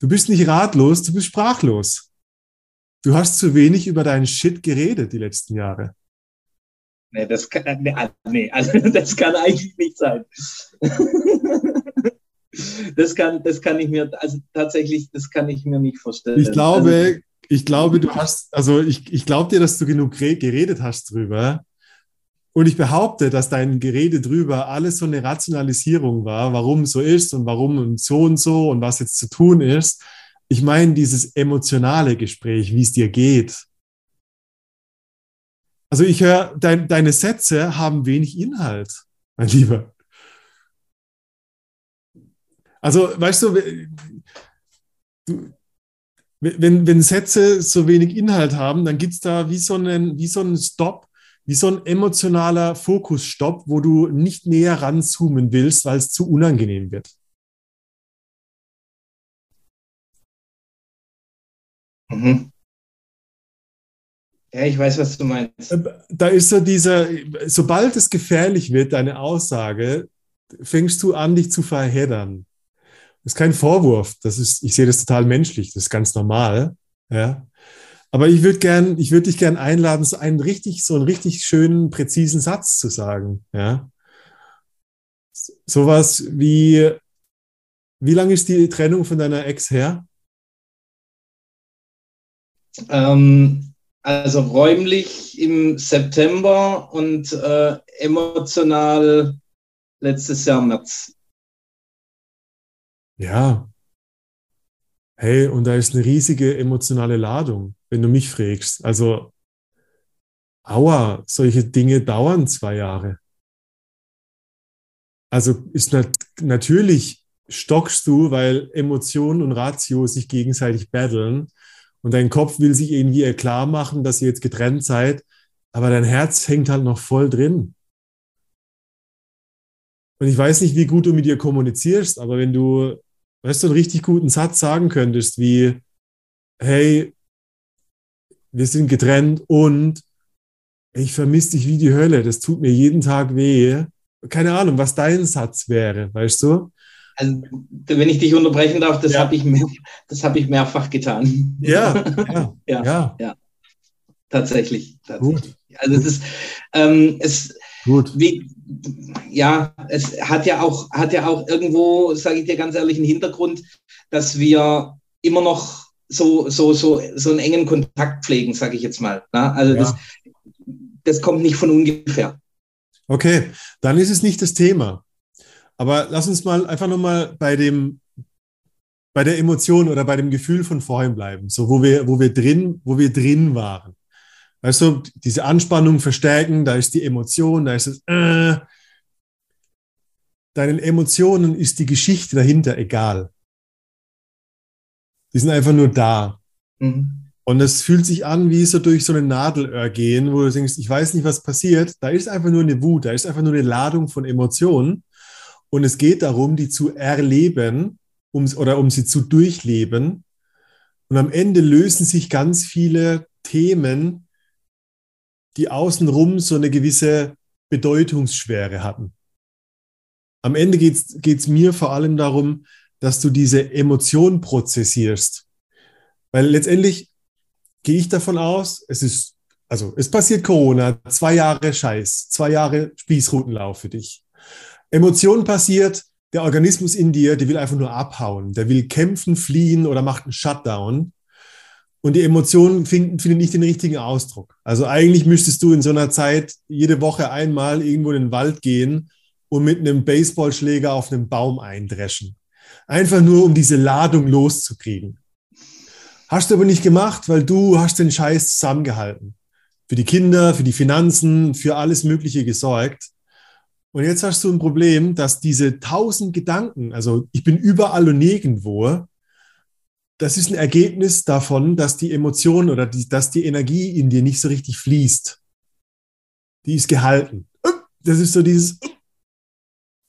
Du bist nicht ratlos, du bist sprachlos. Du hast zu wenig über deinen Shit geredet die letzten Jahre. Nee, das kann, nee, ah, nee, also das kann eigentlich nicht sein. Das kann, das kann ich mir, also tatsächlich, das kann ich mir nicht vorstellen. Ich glaube, also, ich glaube, du hast, also ich, ich glaube dir, dass du genug geredet hast drüber. Und ich behaupte, dass dein Gerede drüber alles so eine Rationalisierung war, warum so ist und warum und so und so und was jetzt zu tun ist. Ich meine dieses emotionale Gespräch, wie es dir geht. Also ich höre, dein, deine Sätze haben wenig Inhalt, mein Lieber. Also, weißt du, wenn, wenn Sätze so wenig Inhalt haben, dann gibt es da wie so, einen, wie so einen Stop, wie so ein emotionaler Fokusstopp, wo du nicht näher ranzoomen willst, weil es zu unangenehm wird. Mhm. Ja, ich weiß, was du meinst. Äh, da ist so dieser, sobald es gefährlich wird, deine Aussage, fängst du an, dich zu verheddern. Das ist kein Vorwurf. Das ist, ich sehe das total menschlich. Das ist ganz normal. Ja. Aber ich würde gern, ich würde dich gern einladen, so einen richtig, so einen richtig schönen, präzisen Satz zu sagen. Ja. Sowas wie, wie lange ist die Trennung von deiner Ex her? Ähm, also räumlich im September und äh, emotional letztes Jahr März. Ja. Hey, und da ist eine riesige emotionale Ladung, wenn du mich fragst. Also, aua, solche Dinge dauern zwei Jahre. Also ist nat natürlich stockst du, weil Emotion und Ratio sich gegenseitig battlen und dein Kopf will sich irgendwie klar machen, dass ihr jetzt getrennt seid, aber dein Herz hängt halt noch voll drin. Und ich weiß nicht, wie gut du mit dir kommunizierst, aber wenn du, weißt du, einen richtig guten Satz sagen könntest, wie, hey, wir sind getrennt und ich vermisse dich wie die Hölle, das tut mir jeden Tag weh. Keine Ahnung, was dein Satz wäre, weißt du? Also, wenn ich dich unterbrechen darf, das ja. habe ich, mehr, hab ich mehrfach getan. Ja, ja, ja, ja. ja. Tatsächlich. tatsächlich. Gut. Also es ist, ähm, es, Gut. Wie, ja, es hat ja auch, hat ja auch irgendwo, sage ich dir ganz ehrlich, einen Hintergrund, dass wir immer noch so, so, so, so einen engen Kontakt pflegen, sage ich jetzt mal. Na? Also ja. das, das kommt nicht von ungefähr. Okay, dann ist es nicht das Thema. Aber lass uns mal einfach nochmal bei dem, bei der Emotion oder bei dem Gefühl von vorhin bleiben, so wo wir, wo wir drin, wo wir drin waren. Weißt du, diese Anspannung verstärken, da ist die Emotion, da ist es, äh, deinen Emotionen ist die Geschichte dahinter egal. Die sind einfach nur da. Mhm. Und es fühlt sich an wie so durch so eine Nadelöhr gehen, wo du denkst, ich weiß nicht, was passiert. Da ist einfach nur eine Wut, da ist einfach nur eine Ladung von Emotionen. und es geht darum, die zu erleben um, oder um sie zu durchleben. Und am Ende lösen sich ganz viele Themen, die außenrum so eine gewisse Bedeutungsschwere hatten. Am Ende geht es mir vor allem darum, dass du diese Emotion prozessierst. Weil letztendlich gehe ich davon aus, es ist, also es passiert Corona, zwei Jahre Scheiß, zwei Jahre Spießrutenlauf für dich. Emotion passiert, der Organismus in dir, der will einfach nur abhauen, der will kämpfen, fliehen oder macht einen Shutdown. Und die Emotionen finden, finden nicht den richtigen Ausdruck. Also eigentlich müsstest du in so einer Zeit jede Woche einmal irgendwo in den Wald gehen und mit einem Baseballschläger auf einem Baum eindreschen. Einfach nur, um diese Ladung loszukriegen. Hast du aber nicht gemacht, weil du hast den Scheiß zusammengehalten. Für die Kinder, für die Finanzen, für alles Mögliche gesorgt. Und jetzt hast du ein Problem, dass diese tausend Gedanken, also ich bin überall und nirgendwo, das ist ein Ergebnis davon, dass die Emotion oder die, dass die Energie in dir nicht so richtig fließt. Die ist gehalten. Das ist so dieses,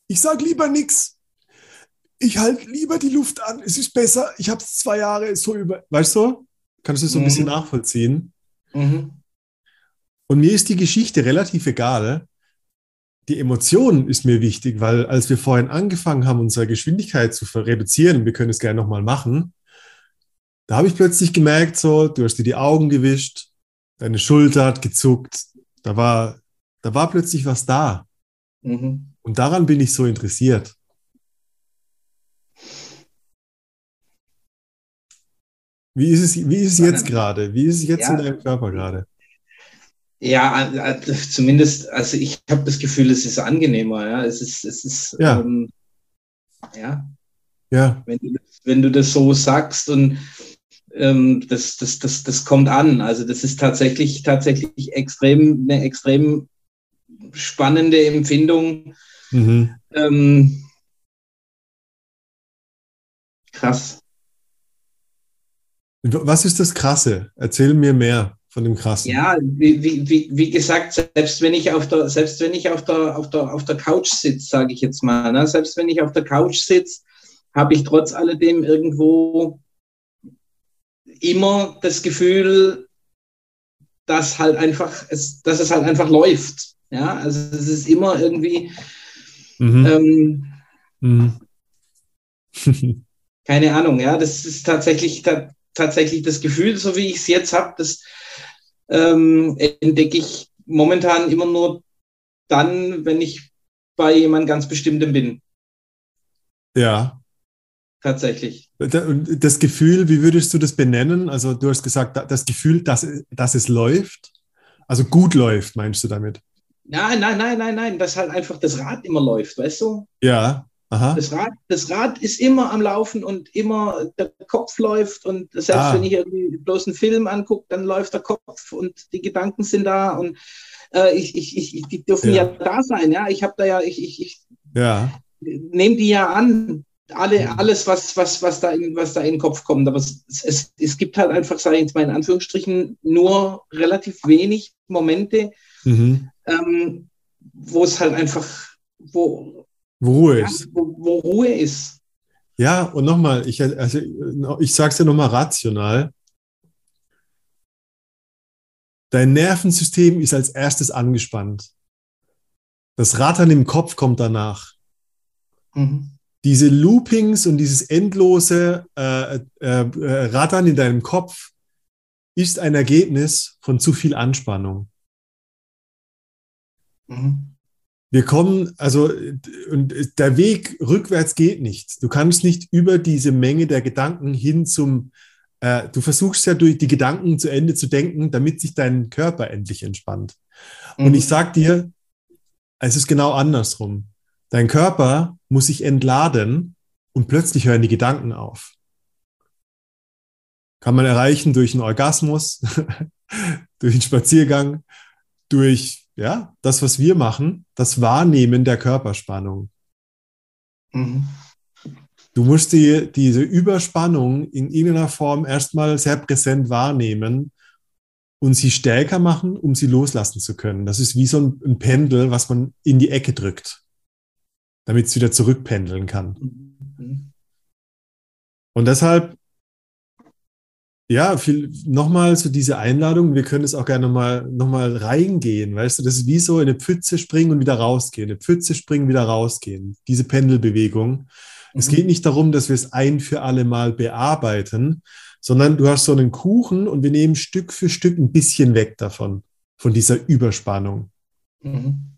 ich sag lieber nichts. Ich halte lieber die Luft an. Es ist besser. Ich habe es zwei Jahre so über. Weißt du? Kannst du das so ein mhm. bisschen nachvollziehen? Mhm. Und mir ist die Geschichte relativ egal. Die Emotion ist mir wichtig, weil als wir vorhin angefangen haben, unsere Geschwindigkeit zu reduzieren, wir können es gerne nochmal machen, da habe ich plötzlich gemerkt, so, du hast dir die Augen gewischt, deine Schulter hat gezuckt, da war, da war plötzlich was da. Mhm. Und daran bin ich so interessiert. Wie ist es, wie ist es jetzt gerade? Wie ist es jetzt ja. in deinem Körper gerade? Ja, zumindest, also ich habe das Gefühl, es ist angenehmer. Ja, es ist, es ist, ja. Ähm, ja. ja. Wenn, du, wenn du das so sagst und ähm, das, das, das, das kommt an. Also das ist tatsächlich, tatsächlich extrem, eine extrem spannende Empfindung. Mhm. Ähm, krass. Was ist das Krasse? Erzähl mir mehr von dem Krassen. Ja, wie, wie, wie gesagt, selbst wenn ich auf der, selbst wenn ich auf der, auf der, auf der Couch sitze, sage ich jetzt mal, ne? selbst wenn ich auf der Couch sitze, habe ich trotz alledem irgendwo immer das Gefühl, dass halt einfach, es, dass es halt einfach läuft. Ja, also es ist immer irgendwie, mhm. Ähm, mhm. keine Ahnung, ja, das ist tatsächlich, ta tatsächlich das Gefühl, so wie ich es jetzt habe, das ähm, entdecke ich momentan immer nur dann, wenn ich bei jemand ganz Bestimmtem bin. Ja, tatsächlich. Das Gefühl, wie würdest du das benennen? Also du hast gesagt, das Gefühl, dass, dass es läuft. Also gut läuft, meinst du damit? Nein, nein, nein, nein, nein, dass halt einfach das Rad immer läuft, weißt du? Ja. Aha. Das, Rad, das Rad ist immer am Laufen und immer der Kopf läuft und selbst ah. wenn ich irgendwie bloß einen Film angucke, dann läuft der Kopf und die Gedanken sind da und äh, ich, ich, ich, die dürfen ja. ja da sein, ja. Ich habe da ja, ich, ich, ich ja. nehme die ja an, alle, alles, was, was, was, da in, was da in den Kopf kommt. Aber es, es, es gibt halt einfach, sage ich jetzt mal in Anführungsstrichen, nur relativ wenig Momente, mhm. ähm, wo es halt einfach, wo, wo Ruhe ja, ist. Wo, wo, Ruhe ist. Ja, und nochmal, ich, also, ich sage es ja nochmal rational. Dein Nervensystem ist als erstes angespannt. Das Rattern im Kopf kommt danach. Mhm diese Loopings und dieses endlose äh, äh, äh, Rattern in deinem Kopf ist ein Ergebnis von zu viel Anspannung. Mhm. Wir kommen, also und der Weg rückwärts geht nicht. Du kannst nicht über diese Menge der Gedanken hin zum, äh, du versuchst ja durch die Gedanken zu Ende zu denken, damit sich dein Körper endlich entspannt. Mhm. Und ich sag dir, es ist genau andersrum. Dein Körper muss sich entladen und plötzlich hören die Gedanken auf. Kann man erreichen durch einen Orgasmus, durch einen Spaziergang, durch ja, das, was wir machen, das Wahrnehmen der Körperspannung. Mhm. Du musst die, diese Überspannung in irgendeiner Form erstmal sehr präsent wahrnehmen und sie stärker machen, um sie loslassen zu können. Das ist wie so ein Pendel, was man in die Ecke drückt. Damit es wieder zurückpendeln kann. Mhm. Und deshalb, ja, viel, nochmal so diese Einladung, wir können es auch gerne nochmal noch mal reingehen, weißt du, das ist wie so in eine Pfütze springen und wieder rausgehen, eine Pfütze springen, wieder rausgehen, diese Pendelbewegung. Mhm. Es geht nicht darum, dass wir es ein für alle Mal bearbeiten, sondern du hast so einen Kuchen und wir nehmen Stück für Stück ein bisschen weg davon, von dieser Überspannung. Mhm.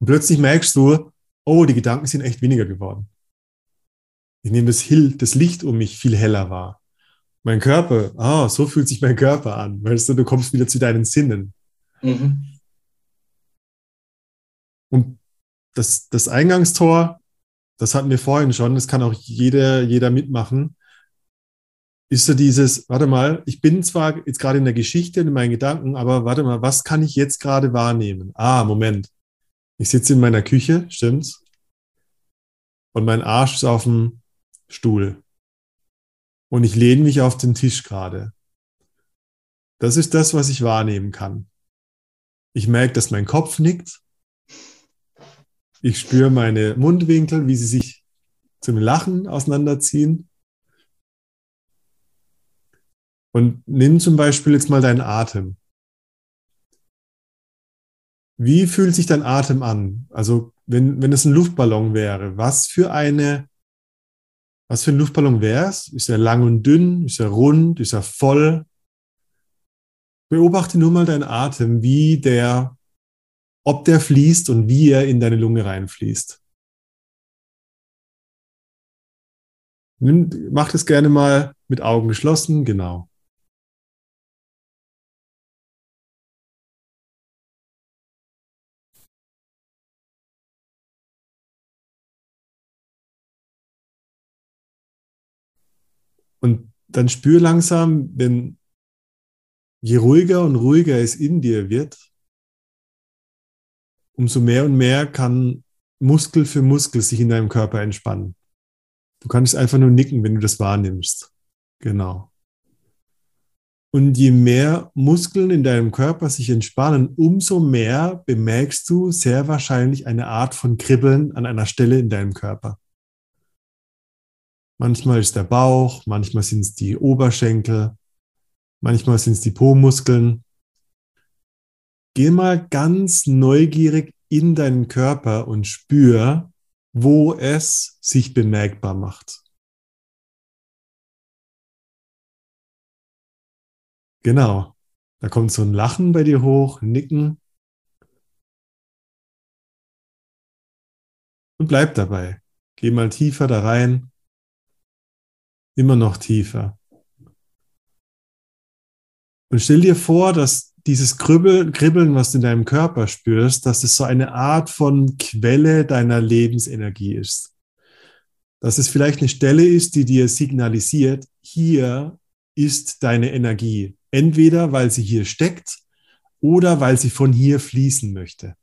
Und plötzlich merkst du, oh, die Gedanken sind echt weniger geworden. Ich nehme das, Hill, das Licht um mich viel heller wahr. Mein Körper, ah, oh, so fühlt sich mein Körper an. Weißt du, du kommst wieder zu deinen Sinnen. Mhm. Und das, das Eingangstor, das hatten wir vorhin schon, das kann auch jeder, jeder mitmachen ist so dieses, warte mal, ich bin zwar jetzt gerade in der Geschichte in meinen Gedanken, aber warte mal, was kann ich jetzt gerade wahrnehmen? Ah, Moment. Ich sitze in meiner Küche, stimmt's? Und mein Arsch ist auf dem Stuhl. Und ich lehne mich auf den Tisch gerade. Das ist das, was ich wahrnehmen kann. Ich merke, dass mein Kopf nickt. Ich spüre meine Mundwinkel, wie sie sich zum Lachen auseinanderziehen. Und nimm zum Beispiel jetzt mal deinen Atem. Wie fühlt sich dein Atem an? Also, wenn, wenn es ein Luftballon wäre, was für eine, was für ein Luftballon wäre es? Ist er lang und dünn? Ist er rund? Ist er voll? Beobachte nur mal deinen Atem, wie der, ob der fließt und wie er in deine Lunge reinfließt. Nimm, mach das gerne mal mit Augen geschlossen, genau. Und dann spür langsam, wenn je ruhiger und ruhiger es in dir wird, umso mehr und mehr kann Muskel für Muskel sich in deinem Körper entspannen. Du kannst einfach nur nicken, wenn du das wahrnimmst. Genau. Und je mehr Muskeln in deinem Körper sich entspannen, umso mehr bemerkst du sehr wahrscheinlich eine Art von Kribbeln an einer Stelle in deinem Körper. Manchmal ist der Bauch, manchmal sind es die Oberschenkel, manchmal sind es die Po-Muskeln. Geh mal ganz neugierig in deinen Körper und spür, wo es sich bemerkbar macht. Genau. Da kommt so ein Lachen bei dir hoch, Nicken. Und bleib dabei. Geh mal tiefer da rein immer noch tiefer. Und stell dir vor, dass dieses Kribbeln, was du in deinem Körper spürst, dass es so eine Art von Quelle deiner Lebensenergie ist. Dass es vielleicht eine Stelle ist, die dir signalisiert, hier ist deine Energie. Entweder weil sie hier steckt oder weil sie von hier fließen möchte.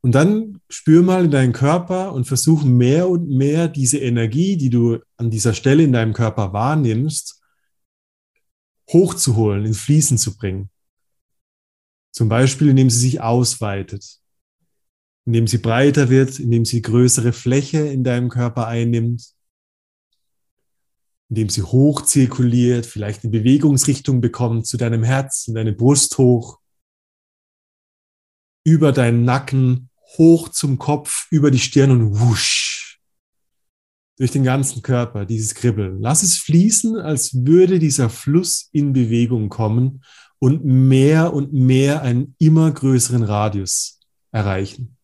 Und dann spür mal in deinen Körper und versuch mehr und mehr diese Energie, die du an dieser Stelle in deinem Körper wahrnimmst, hochzuholen, ins Fließen zu bringen. Zum Beispiel, indem sie sich ausweitet, indem sie breiter wird, indem sie größere Fläche in deinem Körper einnimmt, indem sie hochzirkuliert, vielleicht eine Bewegungsrichtung bekommt zu deinem Herz, in deine Brust hoch, über deinen Nacken hoch zum Kopf, über die Stirn und wusch. Durch den ganzen Körper, dieses Kribbeln. Lass es fließen, als würde dieser Fluss in Bewegung kommen und mehr und mehr einen immer größeren Radius erreichen.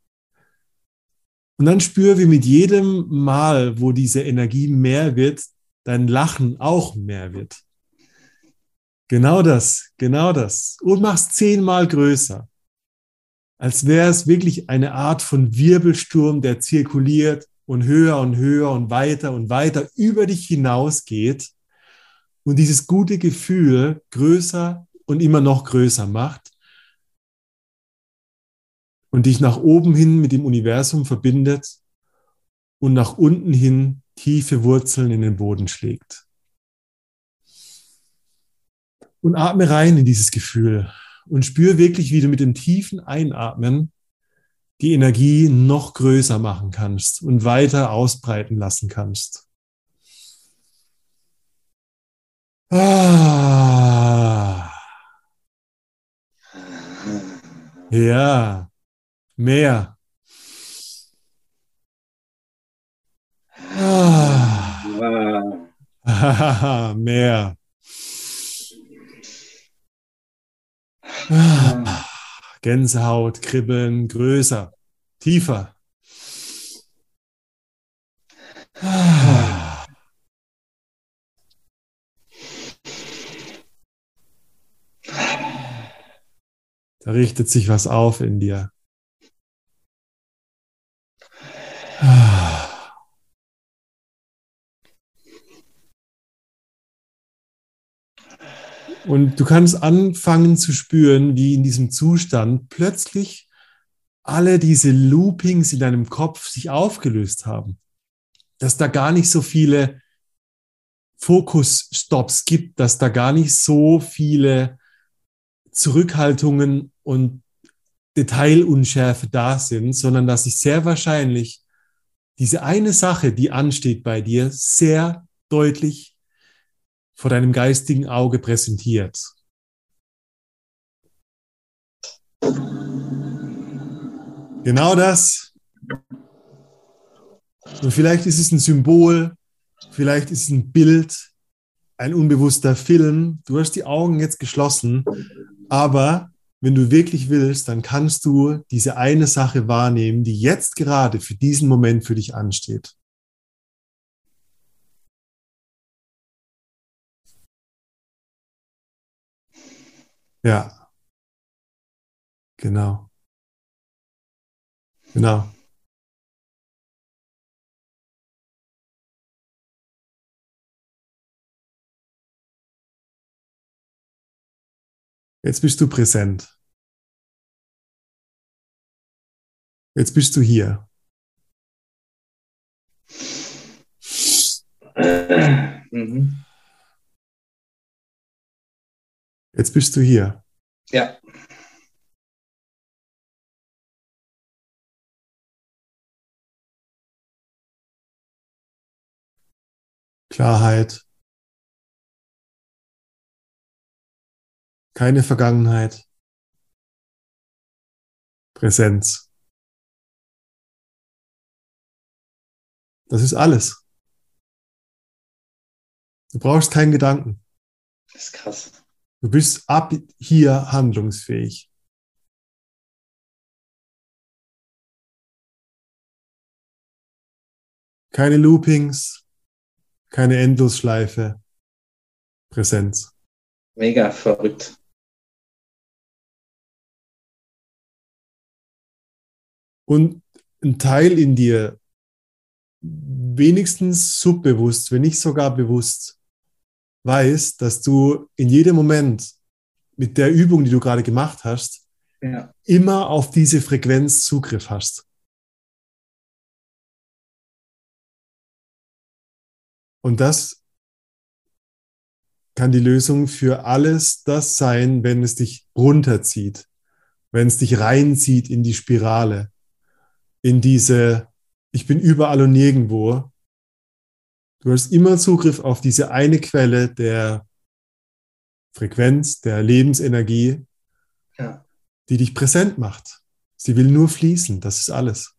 Und dann spür, wie mit jedem Mal, wo diese Energie mehr wird, dein Lachen auch mehr wird. Genau das, genau das. Und mach's zehnmal größer als wäre es wirklich eine Art von Wirbelsturm, der zirkuliert und höher und höher und weiter und weiter über dich hinausgeht und dieses gute Gefühl größer und immer noch größer macht und dich nach oben hin mit dem Universum verbindet und nach unten hin tiefe Wurzeln in den Boden schlägt. Und atme rein in dieses Gefühl und spür wirklich, wie du mit dem tiefen Einatmen die Energie noch größer machen kannst und weiter ausbreiten lassen kannst. Ah. Ja, mehr. Ah. mehr. Gänsehaut, Kribbeln, größer, tiefer. Ah. Da richtet sich was auf in dir. Und du kannst anfangen zu spüren, wie in diesem Zustand plötzlich alle diese Loopings in deinem Kopf sich aufgelöst haben. Dass da gar nicht so viele Fokusstops gibt, dass da gar nicht so viele Zurückhaltungen und Detailunschärfe da sind, sondern dass sich sehr wahrscheinlich diese eine Sache, die ansteht bei dir, sehr deutlich vor deinem geistigen Auge präsentiert. Genau das. Und vielleicht ist es ein Symbol, vielleicht ist es ein Bild, ein unbewusster Film. Du hast die Augen jetzt geschlossen, aber wenn du wirklich willst, dann kannst du diese eine Sache wahrnehmen, die jetzt gerade für diesen Moment für dich ansteht. Ja. Genau. Genau. Jetzt bist du präsent. Jetzt bist du hier. Mhm. Jetzt bist du hier. Ja. Klarheit. Keine Vergangenheit. Präsenz. Das ist alles. Du brauchst keinen Gedanken. Das ist krass. Du bist ab hier handlungsfähig. Keine Loopings, keine Endlosschleife, Präsenz. Mega verrückt. Und ein Teil in dir, wenigstens subbewusst, wenn nicht sogar bewusst, weiß, dass du in jedem Moment mit der Übung, die du gerade gemacht hast, ja. immer auf diese Frequenz Zugriff hast. Und das kann die Lösung für alles das sein, wenn es dich runterzieht, wenn es dich reinzieht in die Spirale, in diese, ich bin überall und nirgendwo, Du hast immer Zugriff auf diese eine Quelle der Frequenz, der Lebensenergie, ja. die dich präsent macht. Sie will nur fließen, das ist alles.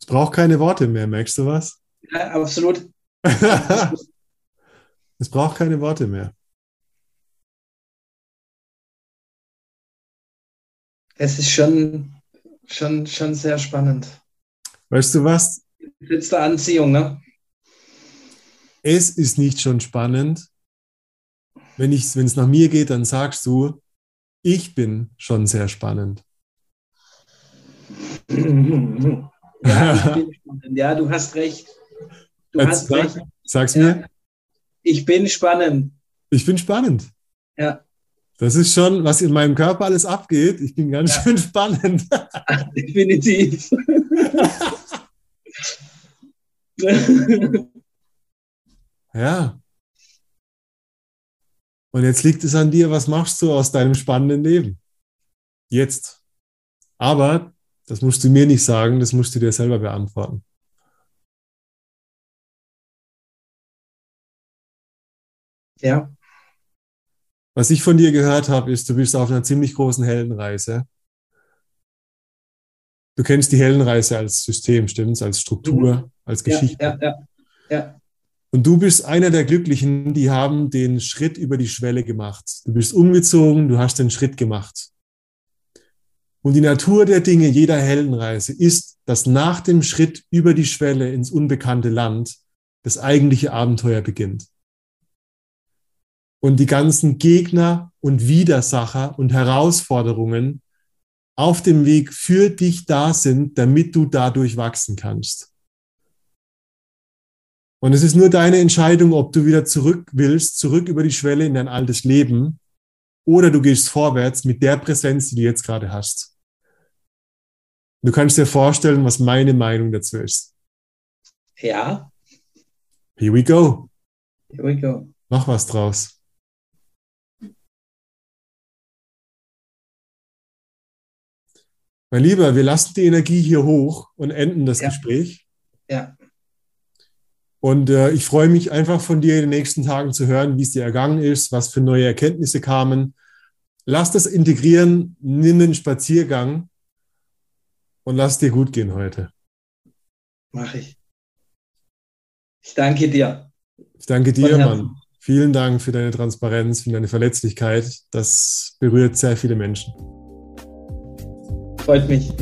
Es braucht keine Worte mehr, merkst du was? Ja, absolut. es braucht keine Worte mehr. Es ist schon schon, schon sehr spannend. Weißt du was? Letzte Anziehung, ne? Es ist nicht schon spannend. Wenn es nach mir geht, dann sagst du, ich bin schon sehr spannend. Ja, ja du hast recht. Du Jetzt hast sag, recht. Sag's mir. Ja. Ich bin spannend. Ich bin spannend. Ja. Das ist schon, was in meinem Körper alles abgeht. Ich bin ganz ja. schön spannend. Definitiv. ja. Und jetzt liegt es an dir, was machst du aus deinem spannenden Leben? Jetzt. Aber das musst du mir nicht sagen, das musst du dir selber beantworten. Ja. Was ich von dir gehört habe, ist, du bist auf einer ziemlich großen Heldenreise. Du kennst die Heldenreise als System, stimmt's? Als Struktur, mhm. als Geschichte. Ja, ja, ja, ja. Und du bist einer der Glücklichen, die haben den Schritt über die Schwelle gemacht. Du bist umgezogen, du hast den Schritt gemacht. Und die Natur der Dinge jeder Heldenreise ist, dass nach dem Schritt über die Schwelle ins unbekannte Land das eigentliche Abenteuer beginnt. Und die ganzen Gegner und Widersacher und Herausforderungen auf dem Weg für dich da sind, damit du dadurch wachsen kannst. Und es ist nur deine Entscheidung, ob du wieder zurück willst, zurück über die Schwelle in dein altes Leben, oder du gehst vorwärts mit der Präsenz, die du jetzt gerade hast. Du kannst dir vorstellen, was meine Meinung dazu ist. Ja. Here we go. Here we go. Mach was draus. Mein Lieber, wir lassen die Energie hier hoch und enden das ja. Gespräch. Ja. Und äh, ich freue mich einfach von dir in den nächsten Tagen zu hören, wie es dir ergangen ist, was für neue Erkenntnisse kamen. Lass das integrieren, nimm den Spaziergang und lass dir gut gehen heute. Mach ich. Ich danke dir. Ich danke dir, Mann. Vielen Dank für deine Transparenz, für deine Verletzlichkeit. Das berührt sehr viele Menschen. Freut mich.